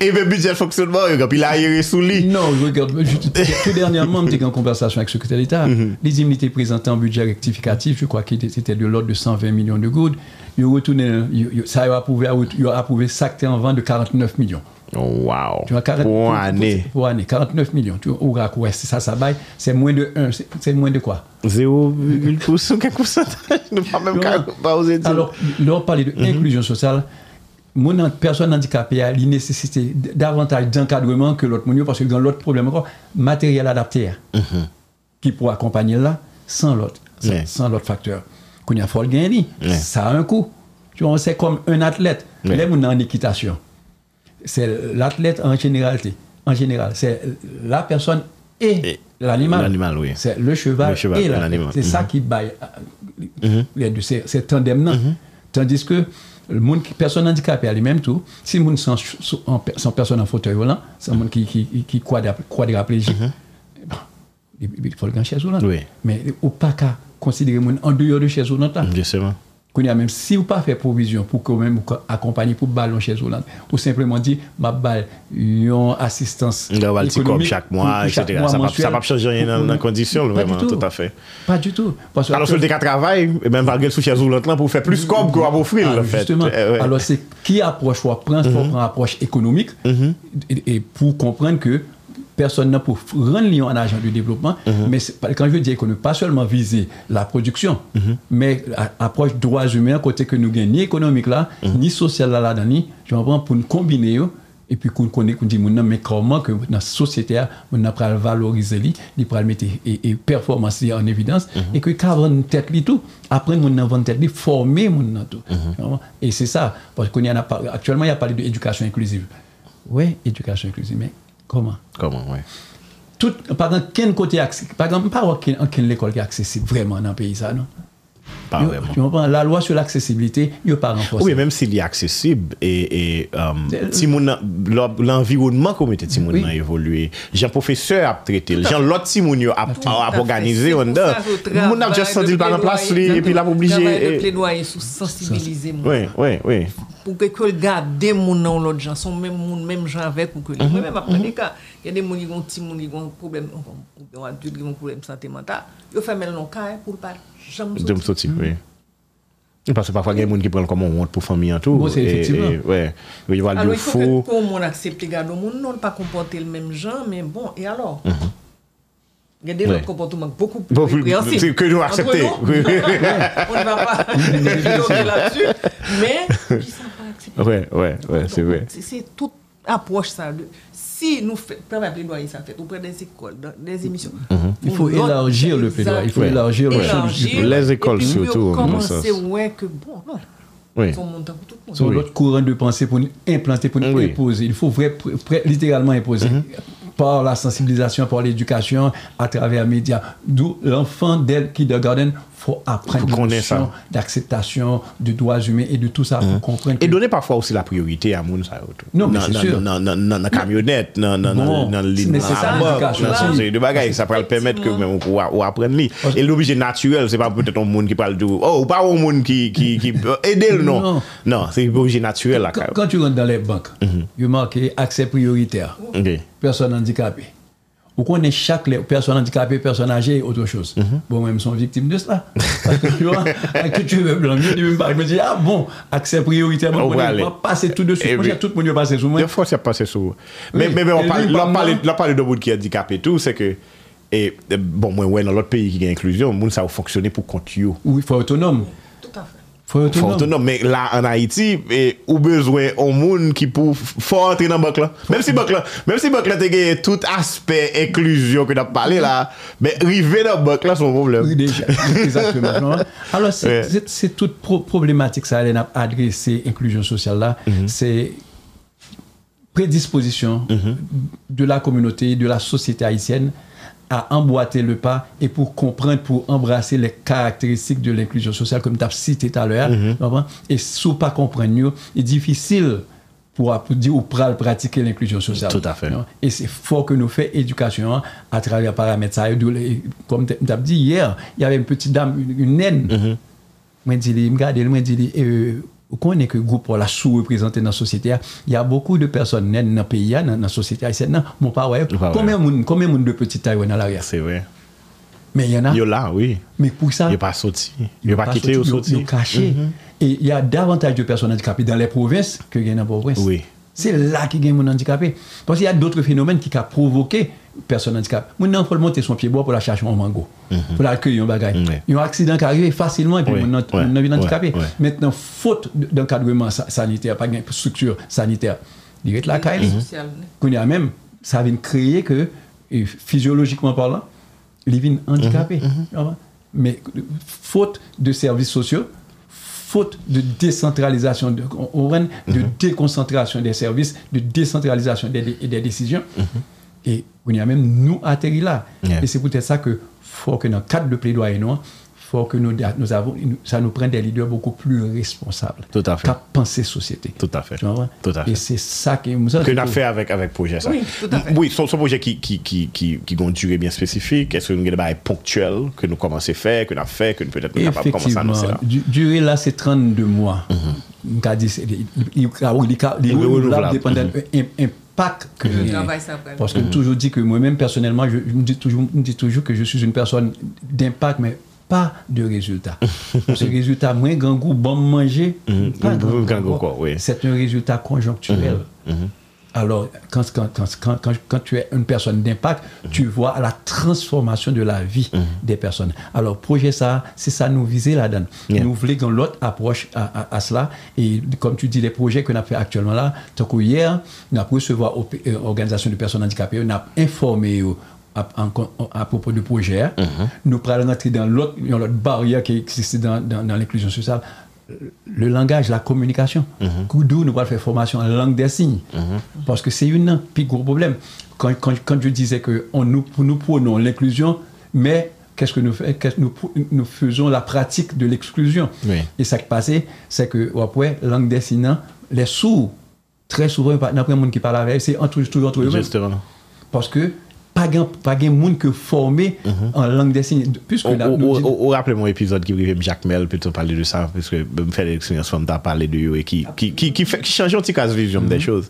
Speaker 1: E be budget foksyonman Yo kapi la yere sou li.
Speaker 3: Non, tout dernièrement Mte gen konversasyon ak sekretary l'Etat Li zim mm-hmm. li te prezante an budget rektifikatif Je kwa ki te te de l'ordre de 120 milyon de goud Yo retoune Sa yo apouve Yo apouve sakte an van de 49 milyon Oh,
Speaker 1: wow.
Speaker 3: Tu vois, 40,
Speaker 1: pour année.
Speaker 3: Pour année, 49 millions. Tu vois, ouais, c'est ça, ça baille. C'est moins de 1, c'est moins de quoi
Speaker 1: 0,1%, quel pourcentage Ne pas même pas oser dire.
Speaker 3: Alors, là, on parlait d'inclusion mm-hmm. mm -hmm. sociale. Mon personne handicapée a les nécessités davantage d'encadrement que l'autre monde, parce que dans l'autre problème encore, matériel adapté, mm -hmm. qui pourrait accompagner là, sans l'autre, sans,
Speaker 1: yeah.
Speaker 3: sans l'autre facteur. Qu'on y a fort gagné,
Speaker 1: yeah.
Speaker 3: ça a un coût. Tu vois, c'est comme un athlète.
Speaker 1: Yeah.
Speaker 3: Là, on est en équitation. C'est l'athlète en généralité. En général, c'est la personne et,
Speaker 1: Et
Speaker 3: l'animal.
Speaker 1: oui.
Speaker 3: C'est le cheval,
Speaker 1: Le cheval
Speaker 3: et l'animal. C'est ça qui baille euh, les deux, c'est tandem là. Tandis que le monde qui personne handicapée à lui-même tout, si le monde sans, sans, personne en fauteuil volant, c'est un monde qui qui qui eh ben, il il faut le gagner chaise roulante.
Speaker 1: Oui.
Speaker 3: Mais au pas qu'à considérer monde en dehors de chaise roulante.
Speaker 1: Justement.
Speaker 3: Kounia même si vous pas fait provision pour que vous même accompagner pour ballon chez Hollande ou simplement dit ma balle une assistance économique
Speaker 1: chaque mois
Speaker 3: etc. Chaque mois
Speaker 1: ça
Speaker 3: mensuel,
Speaker 1: va pas changer rien dans condition vraiment
Speaker 3: tout,
Speaker 1: tout, à fait.
Speaker 3: Pas du tout. Parce
Speaker 1: alors sur le cas travail eh même malgré sous chez Hollande pour faire plus mm-hmm. comme qu'on va offrir
Speaker 3: ah,
Speaker 1: en fait.
Speaker 3: Justement.
Speaker 1: Eh, ouais.
Speaker 3: Alors c'est qui approche ou prend mm -hmm. approche économique mm -hmm. et, et, pour comprendre que personne n'a pour rendre Lyon un agent du développement. Mm -hmm. Mais quand je dis qu'on ne pas seulement viser la production, mm -hmm. mais approche droits humains, côté que nous gagnons ni économique là, mm -hmm. ni social là, là, ni, je prends pour nous combiner. Et puis, qu'on connaît, qu'on dit, mais comment que dans la société, on a valoriser, on a mettre et, et performance en évidence, mhm. et que quand on tête tout, après, on a tête former mon tout. Mhm. Et c'est ça, parce qu'on actuellement, il y a parlé d'éducation inclusive. Oui, éducation inclusive, mais Koman?
Speaker 1: Koman, wè. Ouais.
Speaker 3: Tout, par exemple, ken kote aksesib, par exemple, par wak ken, ken l'ekol ki aksesib vreman nan peyi sa, non?
Speaker 1: Pas
Speaker 3: yo,
Speaker 1: vraiment.
Speaker 3: Tu comprends? La loi sur l'accessibilité, il n'y a pas renforcé.
Speaker 1: Oui, même s'il est accessible, et, et um, l'environnement comme était Timoun
Speaker 3: oui.
Speaker 1: a évolué, Jean professeur a traité, Jean l'autre Timoun a organisé, on
Speaker 2: a
Speaker 1: on a juste senti le par en place, et puis l'a obligé.
Speaker 2: Travail de plaidoyer sous sensibiliser.
Speaker 1: Oui, oui, oui.
Speaker 2: pou ke kol gade moun nan lot jan, son men moun, men jan vek ou ke
Speaker 1: li.
Speaker 2: Mwen mm -hmm. men ap nan de ka, yade moun li gon ti, moun li gon problem, yon adult li gon problem sante mental, yo femel non ka, eh, pou par jam
Speaker 1: soti. Jam soti, oui. Parce que parfois, il y a des gens qui prennent comme on honte pour famille en tout.
Speaker 3: Bon, c'est effectivement.
Speaker 1: Et, ouais. Ils vont
Speaker 2: alors, il faut
Speaker 1: faux.
Speaker 2: que tout le monde accepte les gars. Le monde non, n'a pas comporté le même genre, mais bon, et alors mm -hmm. Il y a des
Speaker 1: ouais.
Speaker 2: comportements beaucoup plus
Speaker 1: bon, compréhensibles. Que nous accepter.
Speaker 2: Nous, on ne va pas là-dessus. Mais qui sont pas accepter
Speaker 1: Ouais, ouais, ouais, c'est vrai.
Speaker 2: C'est c'est toute approche ça. de- si nous faisons, plaidoyer, ça fait auprès des écoles, dans des émissions.
Speaker 3: Il faut élargir le plaidoyer. Il faut
Speaker 1: Ouais.
Speaker 3: élargir du
Speaker 2: Élargir.
Speaker 1: Les écoles
Speaker 2: et puis,
Speaker 1: surtout,
Speaker 2: commencer, ouais, que bon, non.
Speaker 1: Oui.
Speaker 2: Son montant pour tout le monde.
Speaker 3: sur
Speaker 1: Oui.
Speaker 3: l'autre courant de pensée pour nous implanter, pour nous
Speaker 1: Oui.
Speaker 3: imposer. Il faut vrai, littéralement imposer. Par la sensibilisation, par l'éducation, à travers les médias. D'où l'enfant dès kindergarten, faut apprendre
Speaker 1: faut
Speaker 3: notion d'acceptation de droits humains et de tout ça pour mmh. comprendre.
Speaker 1: Et donner parfois aussi la priorité à moun ça.
Speaker 3: Non, mais c'est sûr.
Speaker 1: Dans la non. camionnette, dans
Speaker 3: bon,
Speaker 1: la
Speaker 3: ligne,
Speaker 1: dans la c'est de bagaille. Ça peut permettre que même ou apprendre li. Et l'objet naturel, c'est pas peut-être un monde qui parle du... Oh, ou pas un monde qui... qui, qui aider, non.
Speaker 3: Non,
Speaker 1: c'est l'objet naturel.
Speaker 3: Quand, tu rentres dans les banques, mhm. il y a marqué accès prioritaire. Personne handicapée. Ou konen chak le person handikapé, person âgé, autre chose. Mm -hmm. Bon, mwen mson viktim de cela. Parce que tu vois, que tu veux blanc, je me dis, ah bon, accès prioritaire,
Speaker 1: bon,
Speaker 3: mwen
Speaker 1: mwen
Speaker 3: passe tout de suite. Eh,
Speaker 1: oui.
Speaker 3: Moi, tout mwen mwen passe sous moi.
Speaker 1: De fois, c'est passe sous. Mais,
Speaker 3: oui.
Speaker 1: mais, mais, on parle, là,
Speaker 3: parle,
Speaker 1: là, parle de monde qui est handicapé tout, c'est que, et, bon, mwen, ouais, dans l'autre pays qui a inclusion, moun, ça va fonctionner pour compte you.
Speaker 3: Oui, il faut autonome.
Speaker 1: Foy
Speaker 3: autonome.
Speaker 1: Men la an Haiti, ou bezwen ou moun ki pou forte nan bok la. Mem si bok la, mem si bok la te gen tout aspect inklusyon ke nap pale la, men rive nan bok la son problem.
Speaker 3: Oui, deja. Exactement. Non? Alors, c'est tout problématique sa alen ap adrese inklusyon sosyal la.
Speaker 1: Mhm.
Speaker 3: C'est prédisposition mhm. de la communauté, de la société haïtienne à emboîter le pas et pour comprendre, pour embrasser les caractéristiques de l'inclusion sociale, comme tu as cité tout à l'heure. Mm-hmm. Et si pas comprendre, c'est difficile pour, pour dire ou pral pratiquer l'inclusion sociale.
Speaker 1: Tout à fait.
Speaker 3: Non? Et c'est fort que nous fait éducation à travers paramètres. Comme tu as dit hier, il y avait une petite dame, une, une naine. Mm -hmm. Mwen di li, mwen gade, mwen di li, e, euh, Vous connaissez que le groupe pour la sous-représenté dans la société. Il y a beaucoup de personnes dans le pays, dans la société haïtienne. Mon pas ouais. Combien de de petites tailles dans l'arrière
Speaker 1: C'est vrai.
Speaker 3: Mais il y en a.
Speaker 1: Il y a là, oui.
Speaker 3: Mais pour ça.
Speaker 1: Il n'est pas sorti. Il n'est pas quitté ou
Speaker 3: sorti. Il est caché. Mm-hmm. Et il y a davantage de personnes handicapées dans les provinces que dans les provinces.
Speaker 1: Oui.
Speaker 3: C'est là qu'il y a mon handicapé. Parce qu'il y a d'autres phénomènes qui ont provoqué personne handicapée. Mon enfant faut monter son pied bois pour la chercher un mango, mm -hmm. pour la cueillir un bagage.
Speaker 1: Mm -hmm.
Speaker 3: Il y a un accident qui arrive facilement et puis
Speaker 1: oui, mon
Speaker 3: enfant ouais, handicapé.
Speaker 1: Ouais, ouais.
Speaker 3: Maintenant, faute d'encadrement sanitaire, pas de structure sanitaire, il y a la
Speaker 2: mm-hmm. caille.
Speaker 3: Qu'on y a même, ça vient créer que, physiologiquement parlant, il vient handicapé. Mm -hmm. Mais faute de services sociaux, faute de décentralisation, de, on, de mm -hmm. déconcentration des services, de décentralisation des, des décisions. Mm -hmm. Et on y a même nous atterri là.
Speaker 1: Yeah.
Speaker 3: Et c'est peut-être ça que faut que dans le cadre de plaidoyer, non, faut que nous, nous avons, ça nous prenne des leaders beaucoup plus responsables.
Speaker 1: Tout à fait.
Speaker 3: Qu'à penser société.
Speaker 1: Tout à fait.
Speaker 3: Tu vois?
Speaker 1: Tout à fait.
Speaker 3: Et c'est ça qui
Speaker 1: que nous avons
Speaker 3: pour-
Speaker 1: fait avec avec projet ça.
Speaker 2: Oui, tout à fait.
Speaker 1: Oui, son, son projet qui qui qui qui qui a une durée bien spécifique, est-ce que nous avons des ponctuels que nous commençons à faire, que nous avons fait, que nous peut-être nous de commencer à annoncer là.
Speaker 3: du- durée là, c'est 32 mois. On a dit, il- il- il- il- il- il-
Speaker 1: Il est renouvelable.
Speaker 3: dépendant de l'impact que
Speaker 2: prend.
Speaker 3: Parce que je toujours dit que moi-même, personnellement, je, je me, dis toujours, je me dis toujours que je suis une personne d'impact, mais pas de résultat. Ce résultat, moi, grand goût, bon manger, pas
Speaker 1: Mhm.
Speaker 3: grand
Speaker 1: Grand
Speaker 3: goût.
Speaker 1: oui. Mhm.
Speaker 3: c'est un résultat conjoncturel. Alors, quand, quand, quand, quand, quand, quand tu es une personne d'impact, tu vois la transformation de la vie des personnes. Alors, projet ça, c'est ça nous viser là-dedans.
Speaker 1: Yeah.
Speaker 3: Nous voulons l'autre approche à, à, à cela. Et comme tu dis, les projets nous avons fait actuellement là, tant que hier, nous avons recevoir l'organisation de personnes handicapées, nous avons informé eux à, propos du projet. Nous allons rentrer dans l'autre barrière qui existe dans, dans, dans l'inclusion sociale. Le langage, la communication. D'où nous allons faire formation en langue des signes. Parce que c'est une plus gros problème. Quand, quand, quand je disais que on, nous, nous prenons l'inclusion, mais qu'est-ce que nous que nous, nous faisons la pratique de l'exclusion?
Speaker 1: Oui.
Speaker 3: Et ça qui passait, c'est que après, langue des signes, hein, les sourds, très souvent, il n'y a pas de monde qui parle avec, c'est entre, entre.
Speaker 1: Justement.
Speaker 3: Parce que pa gen moun ke formé mm -hmm. an lang desen.
Speaker 1: Ou rappele moun epizod ki brive Jack Mel, pe te pale de sa, pe m fè l'eksperyans fèm ta pale de yo, e ki, ki, ki, ki chanjou ti kase vizyon mm -hmm. de chouz.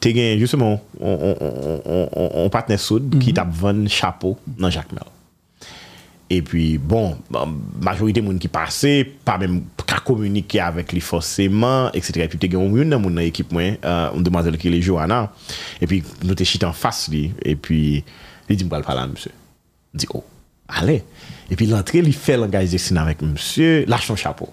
Speaker 1: Te gen, justement, on, on, on, on patne soud mm -hmm. ki tap ven chapo nan Jack Mel. Et puis, bon, majorité moun ki pase, pa mèm ka komunike avèk li fosèman, etc. Et puis, te gen moun moun nan moun nan ekip mwen, moun euh, demazèl ki le Johanna. Et puis, nou te chit an fas li. Et puis, li di mbal palan, msè. Di, oh, ale. Et puis, l'entrée li fè langaj desin avèk msè, lâche son chapeau.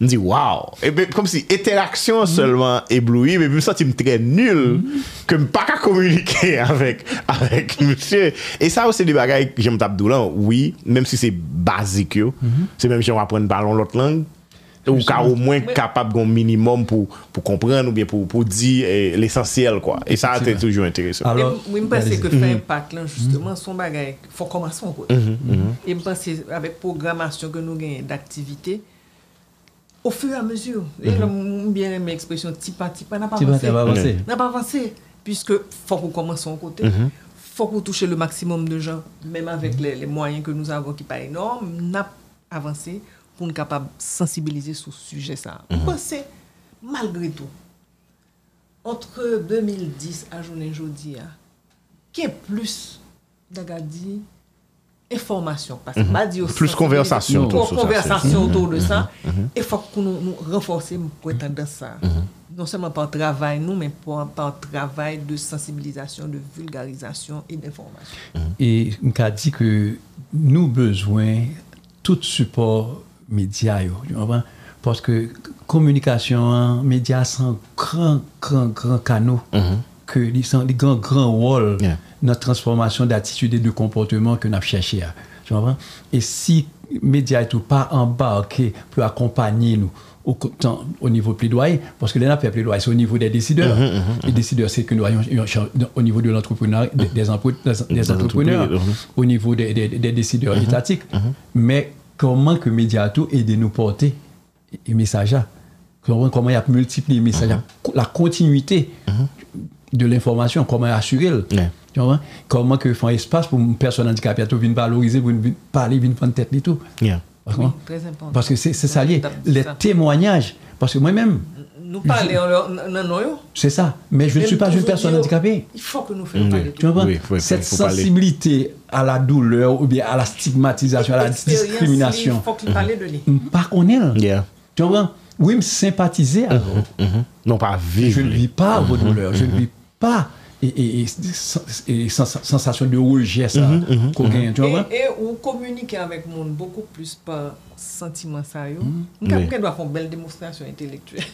Speaker 1: me dis waouh eh et bien, comme si interaction seulement ébloui, mais je me sens très nul que je pas qu'à communiquer avec avec monsieur. Et ça aussi des bagages que j'aime tabdoulan oui même si c'est basique c'est même si on va prendre parler l'autre langue. Ou car au moins capable d'un minimum pour pour comprendre ou bien pour pour dire eh, l'essentiel quoi. Et ça c'est toujours intéressant.
Speaker 3: Alors
Speaker 2: oui me pense que faire mhm. impact là justement son bagage faut commencer mhm, mhm. et me pense avec programmation que nous gagnons d'activité au fur et à mesure, et là, moi, bien aimé l'expression à petit, n'a pas avancé. N'a pas avancé, puisque faut qu'on commence en côté. faut qu'on touche le maximum de gens, même avec les, les moyens que nous avons qui pas énormes, n'a avancé pour nous capable de sensibiliser sur ce sujet ça. Je pense que malgré tout, entre 2010 à journée aujourd'hui, qui est plus d'agadi information parce que pas dire
Speaker 1: Plus conversation
Speaker 3: autour de
Speaker 1: ça,
Speaker 2: conversation autour de ça et faut que nous, nous renforcer pour tendance ça. Non seulement par travail nous mais par, par travail de sensibilisation de vulgarisation et d'information.
Speaker 3: Et on a dit que nous besoin tout support média? Parce que communication, hein, médias sont grand, grand, grand canaux que des grands, grands rôles
Speaker 1: Yeah.
Speaker 3: notre transformation d'attitude et de comportement que nous avons cherché. Tu comprends? Et si les médias et tout pas embarqués pour accompagner nous au, tant- au niveau plaidoyer, parce que les fait plaidoyer, c'est au niveau des décideurs. Les décideurs, c'est que nous ayons au niveau de l'entrepreneur, des, des empre- des- des entrepreneurs, au niveau des, décideurs étatiques. Mais comment que les médias tout aident nous porter les messages là? Comment, il y a multiplié les messages là? La continuité de l'information, comment assurer le-
Speaker 1: Ouais.
Speaker 3: tu vois? Comment que font espace pour une personne handicapée à venir valoriser, pour venir parler, venir prendre tête et tout.
Speaker 1: Yeah.
Speaker 3: Parce,
Speaker 2: Oui,
Speaker 3: que-
Speaker 2: très important.
Speaker 3: parce que c'est ça lié. Les
Speaker 2: ça.
Speaker 3: témoignages. Parce que moi-même,
Speaker 2: Nous parler
Speaker 3: c'est ça. Mais je ne suis pas une personne handicapée.
Speaker 2: Il faut que nous fassions parler
Speaker 3: Tu comprends?
Speaker 1: Oui,
Speaker 3: Cette
Speaker 1: faut parler.
Speaker 3: sensibilité à la douleur ou bien à la stigmatisation, à la discrimination,
Speaker 2: Il faut qu'il parle de lui.
Speaker 3: pas qu'on est.
Speaker 1: Yeah.
Speaker 3: Tu comprends? Oui, me sympathiser vous.
Speaker 1: Mhm. Non pas vivre.
Speaker 3: Je ne vis pas vos douleurs. Je ne vis pas et, et, et, et sens- sensation de rejet ça qu'on gagne. Tu vois?
Speaker 2: Et, et ou communiquer avec le monde beaucoup plus par sentimen sa yo.
Speaker 1: Hmm?
Speaker 2: Mwen ka mwen do a fon bel demonstrasyon intelektuel.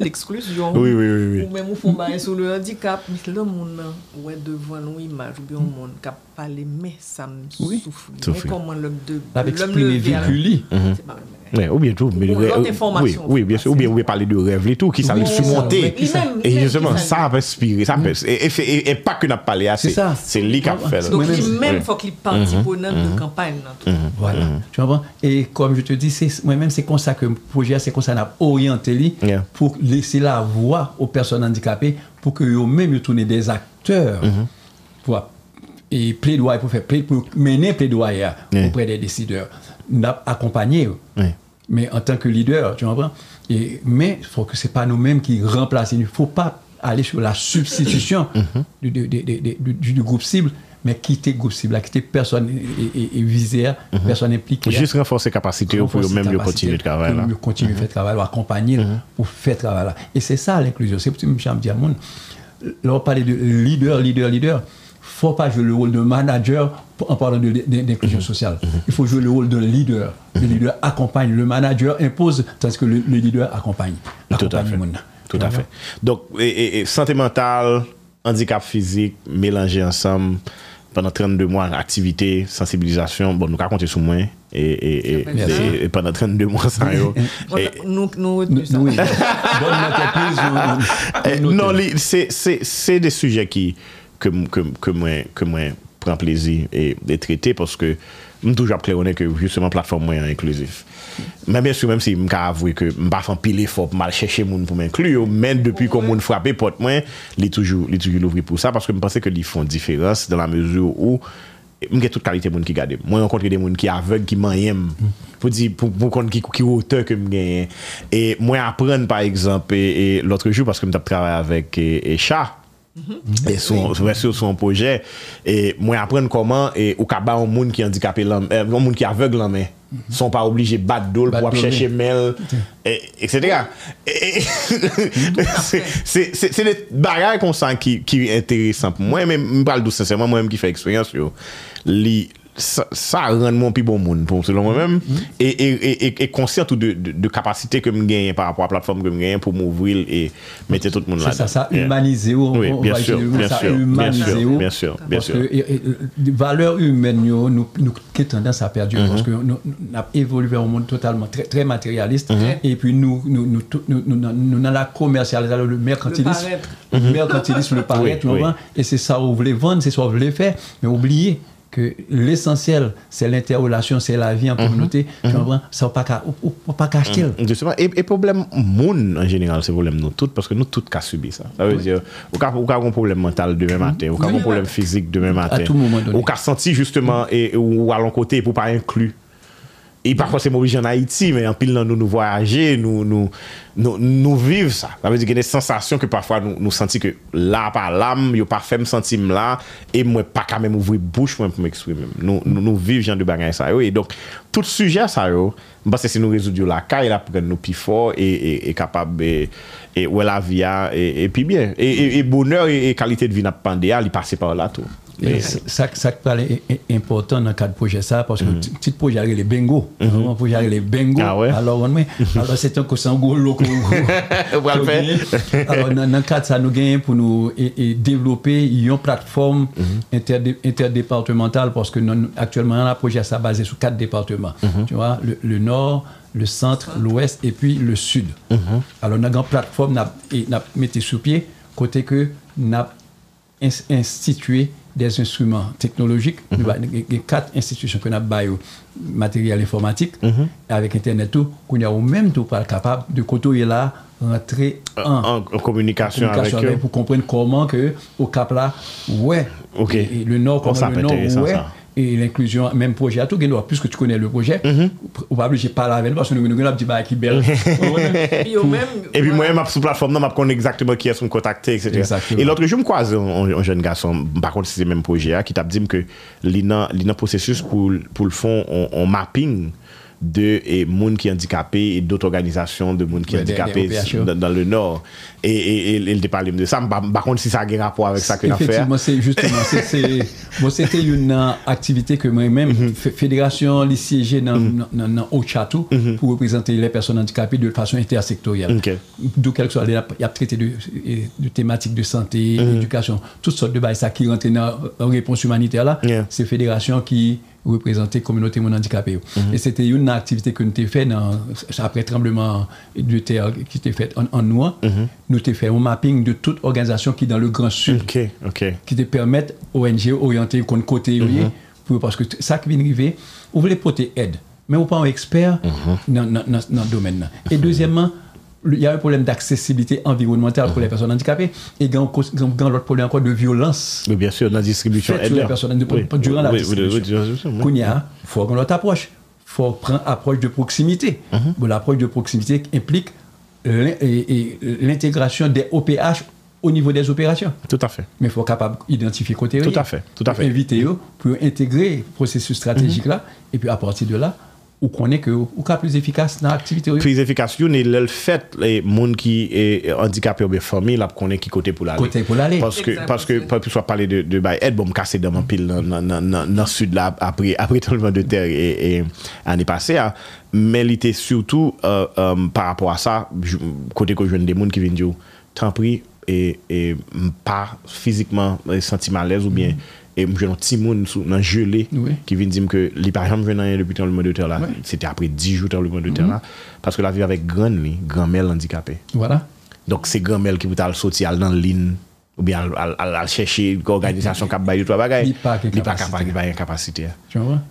Speaker 1: L'eksklusyon. Oui, oui, oui,
Speaker 2: ou mwen mwen fon baye sou le handicap. Mis lè moun nan, wè devan nou imaj ou bi yon moun kap pale
Speaker 3: mè
Speaker 2: sa msoufri.
Speaker 1: Mè
Speaker 2: koman lòm de... Lòm eksprime
Speaker 3: vikuli.
Speaker 2: C'est pas mè.
Speaker 1: Ouais, ou bien tout, mais euh,
Speaker 2: oui,
Speaker 1: oui, oui, bien sûr, ou bien, ou bien parler de rêve et tout, qui
Speaker 3: s'arrive
Speaker 1: surmonter. Et justement, ça va inspirer, ça peut, et, et, et, pas que n'a pas parlé assez.
Speaker 3: C'est
Speaker 1: lui qui a fait.
Speaker 2: Donc,
Speaker 3: même,
Speaker 2: faut qu'il mhm. participe mm -hmm. aux mm -hmm. de mhm. campagne. Mhm.
Speaker 3: Voilà. Tu comprends? Et comme je te dis, moi-même, c'est comme ça que le projet, c'est comme ça qu'on a orienté lui,
Speaker 1: Yeah.
Speaker 3: pour laisser la voix aux personnes handicapées pour que eux-mêmes ils tournent des acteurs pour et plaidoyer pour faire pour mener plaidoyer
Speaker 1: Yeah.
Speaker 3: auprès des décideurs, accompagner.
Speaker 1: Ouais.
Speaker 3: Mais en tant que leader, tu comprends? Et, mais il faut que ce n'est pas nous-mêmes qui remplacent. Il ne faut pas aller sur la substitution du- du- du- du groupe cible, mais quitter le groupe cible, là, quitter personne et, et, visée, personne impliquée.
Speaker 1: Juste renforcer capacité pour même le continuer de travail.
Speaker 3: pour mieux continuer de faire travail, accompagner pour faire travail. là. Et c'est ça l'inclusion. C'est pour ça que je me dis à mon, là on parlait de leader, leader, leader. faut pas jouer le rôle de manager en parlant d'inclusion sociale. Il faut jouer le rôle de leader. Le leader accompagne, le manager impose, tandis que le, le leader accompagne.
Speaker 1: Tout à fait.
Speaker 3: le.
Speaker 1: Tout à fait. Donc, et- et- et santé mentale, handicap physique, mélangés ensemble pendant 32 mois, activité, sensibilisation, bon, nous raconter sur moi. Et, et, et, et, pendant 32 mois, ça y
Speaker 2: Nous, nous,
Speaker 1: Non, c'est des sujets qui, que, que, que moi, que moi prends plaisir et, traiter parce que je suis toujours clair que justement, plateforme est inclusive. Men bien sou menm si m ka avwe ke m pa fan pile fop mal chèche moun pou men klu yo, men depi kon moun frape pot mwen, li toujou louvri pou sa, paske m pense ke li fon diferans dan la mezou ou m gen tout kalite moun ki gade. Mwen yon kontre de moun ki aveg, ki man yem, pou di pou kontre ki, ki wote ke m gen. E mwen apren par exemple, l'otre jou, paske m tap travay avek e, e cha, Mm-hmm. Et son, sur son projet, et moi apprendre comment, et au cas un monde qui handicapé, l'homme euh, un monde qui aveugle en main, sont pas obligés de battre d'eau pour chercher mail, etc. Et- et- C'est des bagages qu'on sent qui, qui est intéressant pour moi, mais je parle tout sincèrement, moi-même qui fait expérience, les ça, ça rend mon plus bon monde pour selon moi-même et, et, et, et, et conscient de, de, de capacité que je gagne par rapport à la plateforme que je gagne pour m'ouvrir et mettre tout le monde là
Speaker 3: C'est ça, ça humaniser. on-
Speaker 1: Oui, bien sûr, bien
Speaker 3: ça,
Speaker 1: sûr, bien sûr, bien sûr, bien
Speaker 3: parce
Speaker 1: sûr.
Speaker 3: que et- et, les valeurs humaines, yo, nous, nous, qui tendance à perdre, parce que nous, nous avons évolué vers un monde totalement très, très matérialiste,
Speaker 1: Mhm.
Speaker 3: et puis nous, nous, nous, nous, nous, nous, nous dans la commercialisation, le mercantilisme,
Speaker 2: paraître.
Speaker 3: le mercantilisme, le paraître,
Speaker 1: Mhm. Oui.
Speaker 3: comprends? et c'est ça vous voulez vendre, c'est ça vous voulez faire, mais oubliez que l'essentiel, c'est l'interrelation, c'est la vie en communauté. Mm -hmm. Tu mm-hmm. comprends? Ça, on pas qu'à acheter. Mm-hmm.
Speaker 1: Justement, et, et problème monde en général, c'est problème nous tous, parce que nous tous qu'à subir ça. Ça veut oui. dire, on a un problème mental demain mm-hmm. matin, on a un problème physique demain matin.
Speaker 3: À tout moment donné.
Speaker 1: On a senti justement, et, ou à l'autre côté, pour pas inclure. et pas forcément obligé en Haïti, mais en pile, dans nous nous voyager, nous, nous, nous, nous vivre ça. Ça veut dire qu'il y a des sensations que parfois nous, nous sentons que là, par l'âme, il n'y a pas fait me sentir là, et moi, pas quand même ouvrir bouche moi, pour m'exprimer. Nous, nous, nous vivons genre de bagages, ça. Et donc, tout sujet ça, yo, parce que si nous résoudons la caille, là, pour que nous plus fort et, et, et capable, et, et ouais, la vie, et, et puis bien. Et, et, et bonheur et, et qualité de vie, n'a pas il passe par là tout.
Speaker 3: Et ça, ça qui paraît important dans le cadre de projet ça, parce que mm-hmm. petit projet les bingo, un projet les bingo.
Speaker 1: Ah ouais?
Speaker 3: Alors, on met, alors c'est un coussin gros loco.
Speaker 1: Alors,
Speaker 3: dans le cadre ça, nous gagnons pour nous et, développer une plateforme interdépartementale, parce que nous, actuellement, le projet ça basé sur quatre départements. Tu vois, le, le nord, le centre, l'ouest et puis le sud. Alors, nous avons une plateforme, nous avons mis sur pied, côté que nous avons institué des instruments technologiques. Mm -hmm. Il y a quatre institutions qu'on a baillé matériel informatique,
Speaker 1: mm -hmm.
Speaker 3: avec Internet, tout, qu'on a au même tout pas capable de côtoyer là, rentrer
Speaker 1: en, en, en communication, en communication avec, avec, eux.
Speaker 3: pour comprendre comment que, au cap là, ouais, okay. et, et le nord, oh, comment le nord, ouais. Ça. et l'inclusion, même projet à tout, puisque tu connais le projet,
Speaker 1: mm
Speaker 3: -hmm. on va obligé de parler avec nous parce que nous avons dit, bah, qui belle.
Speaker 1: et puis moi, sur la plateforme, je connais exactement qui est son contacté, etc.
Speaker 3: Exactement.
Speaker 1: Et l'autre jour, je me croise un, jeune garçon, par contre, c'est le même projet, qui t'a dit que l'INA processus pour, pour le fond, on, mapping de et monde qui est handicapé et d'autres organisations de monde qui est handicapé dans, dans le Nord. et il te parle de ça par contre si ça a un rapport avec ça que l'on fait
Speaker 3: effectivement c'est justement c'est bon c'était une activité que moi-même mm -hmm. fédération lycée mm-hmm. dans dans mm -hmm. Ochato
Speaker 1: mm -hmm.
Speaker 3: pour représenter les personnes handicapées de façon intersectorielle okay. d'où quelque soit il y a traité de, de thématiques de santé
Speaker 1: mm-hmm.
Speaker 3: éducation toutes sortes de bails ça qui rentre dans réponse humanitaire là yeah. c'est fédération qui représenter communauté mon handicapé.
Speaker 1: Mm -hmm.
Speaker 3: Et c'était une activité que nous avons fait dans, après tremblement de terre qui était faite en, en noir.
Speaker 1: Mm -hmm.
Speaker 3: Nous avons fait un mapping de toute organisation qui est dans le Grand Sud, qui te permettent ONG orienter contre côté,
Speaker 1: mhm.
Speaker 3: pour, parce que ça qui vient arriver, vous voulez porter aide, mais vous pas un expert dans, dans, dans, le domaine. Et deuxièmement, il y a un problème d'accessibilité environnementale pour les personnes handicapées et y a l'autre problème encore de violence.
Speaker 1: Mais bien sûr, dans la distribution
Speaker 3: aide. les personnes durant la distribution. il faut qu'on approche. Il faut prendre approche de proximité.
Speaker 1: Mm
Speaker 3: L'approche de proximité implique l'intégration des OPH au niveau des opérations.
Speaker 1: Tout à fait.
Speaker 3: Mais il faut être capable d'identifier côté.
Speaker 1: Tout à fait. Tout à fait.
Speaker 3: Inviter eux pour intégrer le processus stratégique là et puis à partir de là, ou konen ke ou ka plus efikas nan
Speaker 1: aktivite ou yo? Plus efikas yo, ne lèl fèt moun ki e, e handikapè ou be fòmi, la konen ki
Speaker 3: kote pou l'alè.
Speaker 1: Kote pou l'alè. Paske, paske, paske swa pale de, de bay, et bom kase daman pil nan, nan, nan, nan sud la apre, apre tolman de ter e, e anè pase a, men li te surtout euh, um, par rapport a sa, kote ko jwen de moun ki vin diyo, tan pri e, e mpa fizikman e, senti malèz ou bien mm -hmm. et je un petit monde dans gelé qui vient dire que les parents venaient rien depuis le mois de terre là. Oui. c'était après 10 jours dans le mois de terre là parce que la vie avec grande grand-mère handicapée.
Speaker 3: Voilà.
Speaker 1: Donc c'est grand-mère qui vous t'a sortir dans ligne ou bien à chercher organisation qui bail trois bagages
Speaker 3: il pas
Speaker 1: capable
Speaker 3: pas incapacité.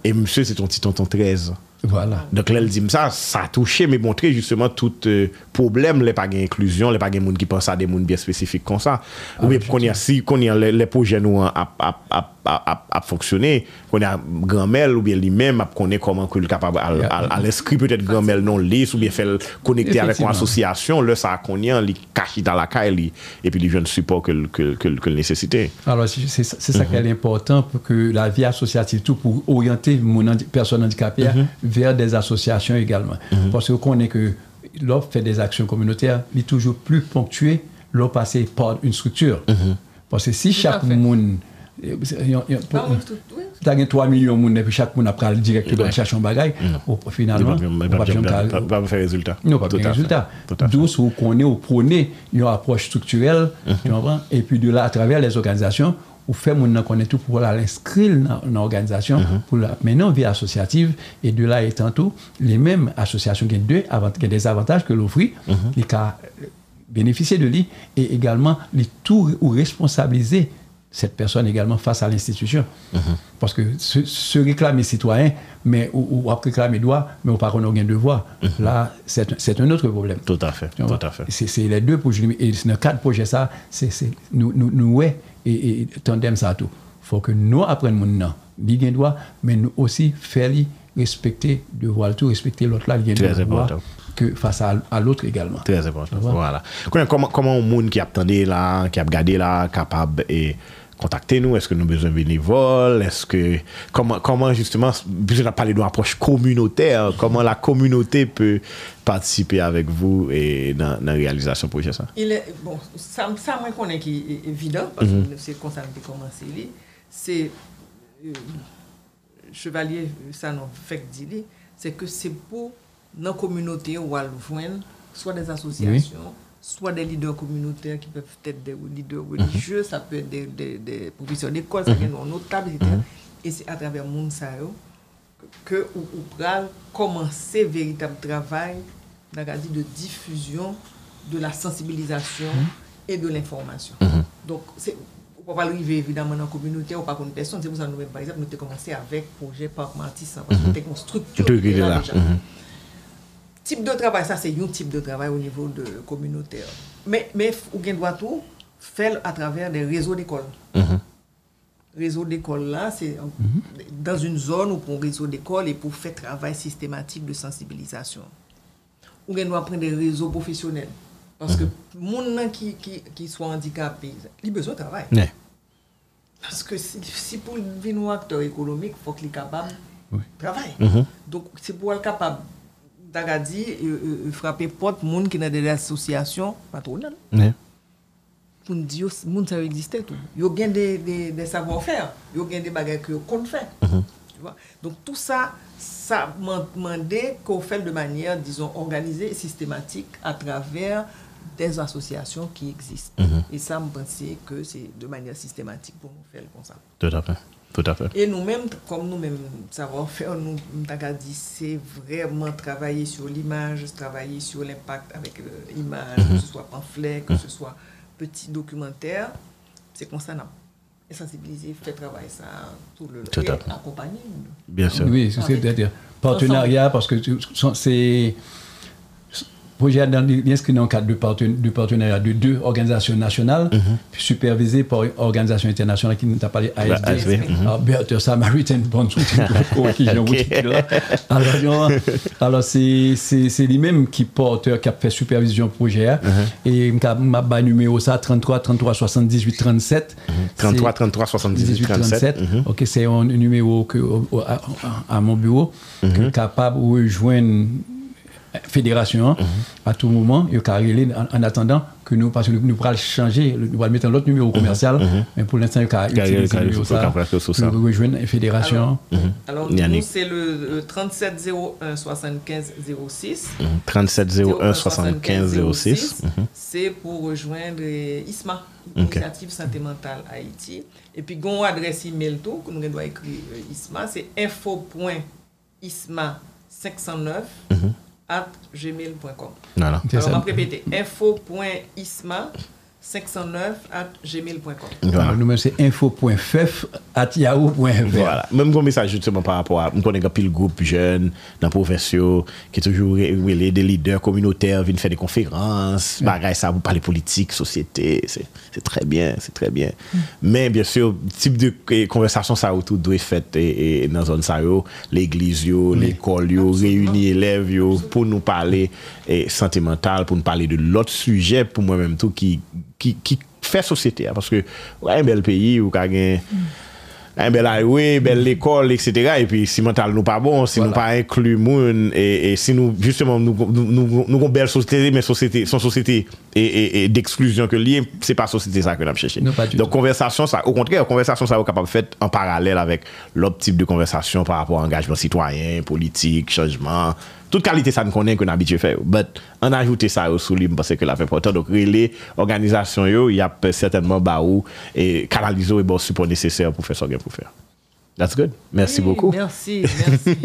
Speaker 1: Et monsieur c'est ton petit tonton 13
Speaker 3: voilà.
Speaker 1: Donc là elle dit ça ça a touché mais montrer justement tout euh, problème les pas inclusion les pas gens qui pensent à des monde bien spécifiques comme ça. Ah, ou bien qu'on y a si qu'on y a les, les projets nous à ap foksyone, konen granmel ou bien li men ap konen koman kou l kapab al, al, al eskri peut-et granmel non lis ou bien fel konekte avèk an asosyasyon, lè sa konyen li kashi dan la kay li, epi li jen support ke l nesesite.
Speaker 3: Alors, c'est ça mm -hmm. qui est mm-hmm. important pour que la vie associative, tout pour orienter mon handi, personne handicapée mm -hmm. vers des associations également.
Speaker 1: Mm -hmm.
Speaker 3: Parce que konen que l'offre fait des actions communautaires, il est toujours plus ponctué l'offre passée par une structure.
Speaker 1: Mm-hmm.
Speaker 3: Parce que si Tout chaque monde Ta gen 3 milyon moun epi chak moun ap pral direk te ban chachon bagay ou
Speaker 1: finalman pa pou fè rezultat.
Speaker 3: Non, pa pou fè rezultat. Dou sou konè ou prône yon aproche strukturel epi de la a travers les organizasyon ou fè moun nan konè tout pou la l'inskril nan organizasyon pou la menon vi asosyative et de la etan tou les mèm asosyasyon gen de des avantages ke l'offri li ka euh, beneficye de li et également li tou ou responsabilize cette personne également face à l'institution.
Speaker 1: Mhm.
Speaker 3: Parce que se, réclamer citoyen, mais ou, ou réclamer droit, mais on pas qu'on a de devoir, mhm. là, c'est un autre problème.
Speaker 1: Tout à fait. Tout à fait.
Speaker 3: C'est les deux projets. Et dans le cadre projet, ça, c'est nous, nous, nous, ouais, et, et tandem ça tout. Il faut que nous apprenions nom, bien droit, mais nous aussi faire respecter, devoir tout, respecter l'autre là,
Speaker 1: Très important
Speaker 3: que face à, à l'autre également.
Speaker 1: Très important. Voilà. Comment, comment un monde qui a attendu là, qui a regardé là, capable et contactez nous, est-ce que nous avons besoin de bénévoles, est-ce que, comment, comment justement, puisqu'on a parlé d'une approche communautaire, comment la communauté peut participer avec vous et dans, dans la réalisation du projet ça?
Speaker 2: Il est, bon, ça, ça moi qu'on est qui est évident, parce que mm -hmm. c'est comme ça que commencé, c'est euh, Chevalier, ça non fait c'est que c'est pour nos communautés où elles soit des associations, oui. soit des leaders communautaires qui peuvent être des leaders religieux, ça peut être des, des, des professeurs d'école, ça peut être notables, etc. Et c'est à travers Mounsayo que ou, ou commencer véritable travail de diffusion, de la sensibilisation et de l'information. Donc, c'est on ne peut pas arriver évidemment dans la communauté ou pas contre personne. C'est pour ça que nous, par exemple, nous avons commencé avec le projet Parc Martissant, parce que nous avons une structure. Là, déjà.
Speaker 1: Mhm.
Speaker 2: Type de travail, ça c'est un type de travail au niveau de communautaire. Mais, mais ou bien doit tout faire à travers des réseaux d'écoles.
Speaker 1: Mhm.
Speaker 2: Réseau d'école là, c'est en- dans une zone ou pour un réseau d'école et pour faire travail systématique de sensibilisation. Ou bien doit prendre des réseaux professionnels. Parce que monde qui, qui, qui soit handicapé, il a besoin de travail. Parce que si, si pour devenir un acteur économique, il faut qu'il soit capable de travailler.
Speaker 1: Mhm.
Speaker 2: Donc, c'est pour être capable d'agadi, euh, euh, frapper porte, monde qui dans des associations patronales, pour nous dire, monde ça existait tout. Il y a bien des, des, des savoir-faire, il y a bien des bagages que fait. Tu vois? Donc, tout ça, ça m'a demandé qu'on fait de manière, disons, organisée et systématique à travers des associations qui existent. Et ça, me pensais que c'est de manière systématique pour nous faire comme ça.
Speaker 1: Tout à fait. Tout à fait.
Speaker 2: Et nous-mêmes, comme nous-mêmes, savoir-faire, nous, nous dit, c'est vraiment travailler sur l'image, travailler sur l'impact avec l'image, que ce soit pamphlet, que ce soit petit documentaire. C'est comme ça, non. Et sensibiliser, faire travailler ça tout le
Speaker 1: Tout à
Speaker 2: et
Speaker 1: fait.
Speaker 2: accompagner.
Speaker 1: Bien sûr.
Speaker 3: Oui, c'est-à-dire partenariat, parce que c'est. Projet est inscrit dans le cadre de, parten- de partenariat de deux organisations nationales, puis supervisé par une organisation internationale qui nous a parlé ASB,
Speaker 1: ASB, mhm.
Speaker 3: alors, Better Samaritan Bond qui. Alors, alors c'est lui-même qui porteur, qui a fait supervision projet. hein. Et m'a bas numéro ça 33 33 78 37.
Speaker 1: 33,
Speaker 3: C'est-
Speaker 1: 33, 78, 37. Mhm.
Speaker 3: Ok, c'est un numéro que, à, à mon bureau
Speaker 1: Mhm.
Speaker 3: capable de rejoindre fédération
Speaker 1: Mhm.
Speaker 3: à tout moment et carrément en, en attendant que nous parce que nous, nous pourrons le changer nous allons mettre un autre numéro commercial mais pour l'instant il
Speaker 1: Carré-
Speaker 3: utiliser
Speaker 1: carré-
Speaker 3: le numéro ça pour rejoindre la fédération
Speaker 2: Alors,
Speaker 1: Yannick.
Speaker 2: nous, c'est le euh, 37 01 75 06.
Speaker 1: 37 01 75 06. Mhm.
Speaker 2: C'est pour rejoindre ISMA,
Speaker 1: Ok.
Speaker 2: Initiative Santé Mentale Haïti. Et puis, on adresse email tout, que nous devons écrire euh, ISMA, c'est info.isma509 at gmail.com. Alors, on va répéter. Info.isma.com 509@gmail.com.
Speaker 1: Voilà.
Speaker 3: Nous même c'est info.fef@yahoo.fr.
Speaker 1: Voilà. Même comme message justement par rapport à nous connaissons pile groupe jeune dans profession qui toujours relé des leaders communautaires viennent faire des conférences, mm. bagaille ça vous parler politique, société, c'est très bien, c'est très bien. Mm. Mais bien sûr, type de conversation ça autour doit être faite et, et, dans zone ça l'église mm. l'école réunir élèves yo, pour nous parler et, santé mentale, pour nous parler de l'autre sujet pour moi même tout qui ki, ki fè sosyete ya. Paske ou ka yon bel peyi, ou ka gen mm. yon bel highway, bel l'ekol, etc. E pi si mental nou pa bon, si voilà. nou pa inklu moun, e, e si nou, justement, nou, nou, nou kon bel sosyete, men sosyete, son sosyete, e d'eksklusyon ke liye, se pa sosyete sa ke nan chèche. Don konversasyon
Speaker 3: sa, ou kontrè,
Speaker 1: konversasyon
Speaker 3: sa
Speaker 1: ou kapab fèt an paralèl avèk lop tip de konversasyon par rapport an engajman sitwayen, politik, chanjman, Toute qualité, ça ne connaît qu'on habitué faire. Mais on a ajouté ça au sous parce que la fait portant. Donc, les organisations, il y a certainement bah, où, et canaliser e et bon support nécessaire pour faire ce qu'il pour faire. That's good. Merci
Speaker 2: oui,
Speaker 1: beaucoup.
Speaker 2: Merci, merci.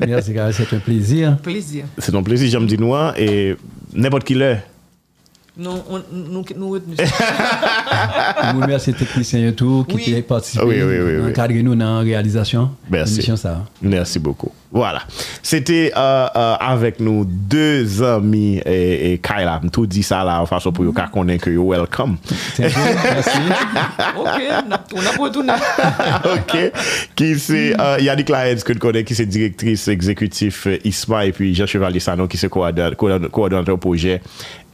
Speaker 3: merci, c'est un plaisir.
Speaker 2: Plaisir.
Speaker 1: C'est un plaisir, j'aime dire noir et n'importe qui l'heure.
Speaker 2: Non, on, nous, nous retenons.
Speaker 3: Nous remercions les techniciens et tout qui
Speaker 2: oui.
Speaker 3: participé,
Speaker 1: oui, oui, oui, oui.
Speaker 3: encadré nous dans la réalisation.
Speaker 1: Merci.
Speaker 3: Ça.
Speaker 1: Merci beaucoup. Voilà. C'était euh, euh, avec nous deux amis et, et Kyla. Tout dit ça là en façon pour qu'on connaisse que vous welcome.
Speaker 3: Merci.
Speaker 2: ok, on a retourné.
Speaker 1: ok. Qui c'est euh, Yannick Laenz que connaît, qui c'est directrice exécutive ISMA et puis Jean Chevalier Sanon qui c'est coordonnateur projet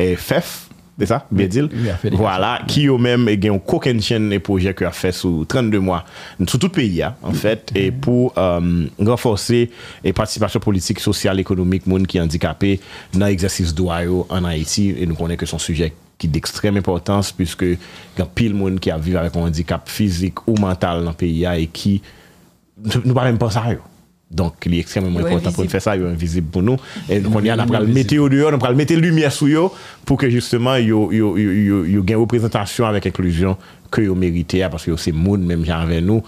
Speaker 1: FF. c'est ça Bien dit Voilà, qui eux même eh, et ont aucune chaîne de projet qui a fait sous 32 mois, sur tout le pays, hein, en fait, et pour euh, renforcer la participation politique, sociale, économique, monde qui est handicapé dans l'exercice droit en Haïti. Et nous connaissons que son sujet qui est d'extrême importance, puisque il y a pile de monde qui a vécu avec un handicap physique ou mental dans le pays et qui nous ne parlons pas ça. Yo. Donc, il est extrêmement oui, important pour nous faire ça, il est invisible pour nous. Et donc, on y a, on le mettre au dehors, on le mettre lumière sur eux pour que justement, ils aient une représentation avec inclusion que vous méritez, parce que c'est monde même avec nous,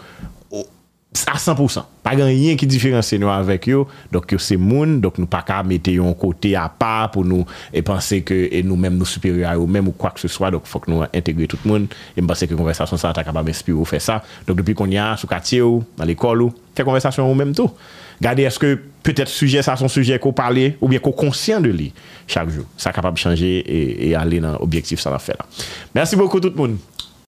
Speaker 1: à 100%. Pas rien qui différencie nous avec eux. Donc, yo c'est moun. Donc, nous pas qu'à mettre un côté à part pour nous et penser que et nous-mêmes nous supérieurs à eux-mêmes ou quoi que ce soit. Donc, faut que nous intégrer tout le monde. Et je pense que la conversation, ça, t'as capable d'inspirer ou faire ça. Donc, depuis qu'on y a, sous quartier ou, dans l'école ou, faire conversation ou même tout. Gardez, est-ce que peut-être sujet, ça, son sujet qu'on parle ou bien qu'on conscient de lui chaque jour. Ça capable de changer et, et aller dans l'objectif, ça va faire là. Merci beaucoup tout le monde.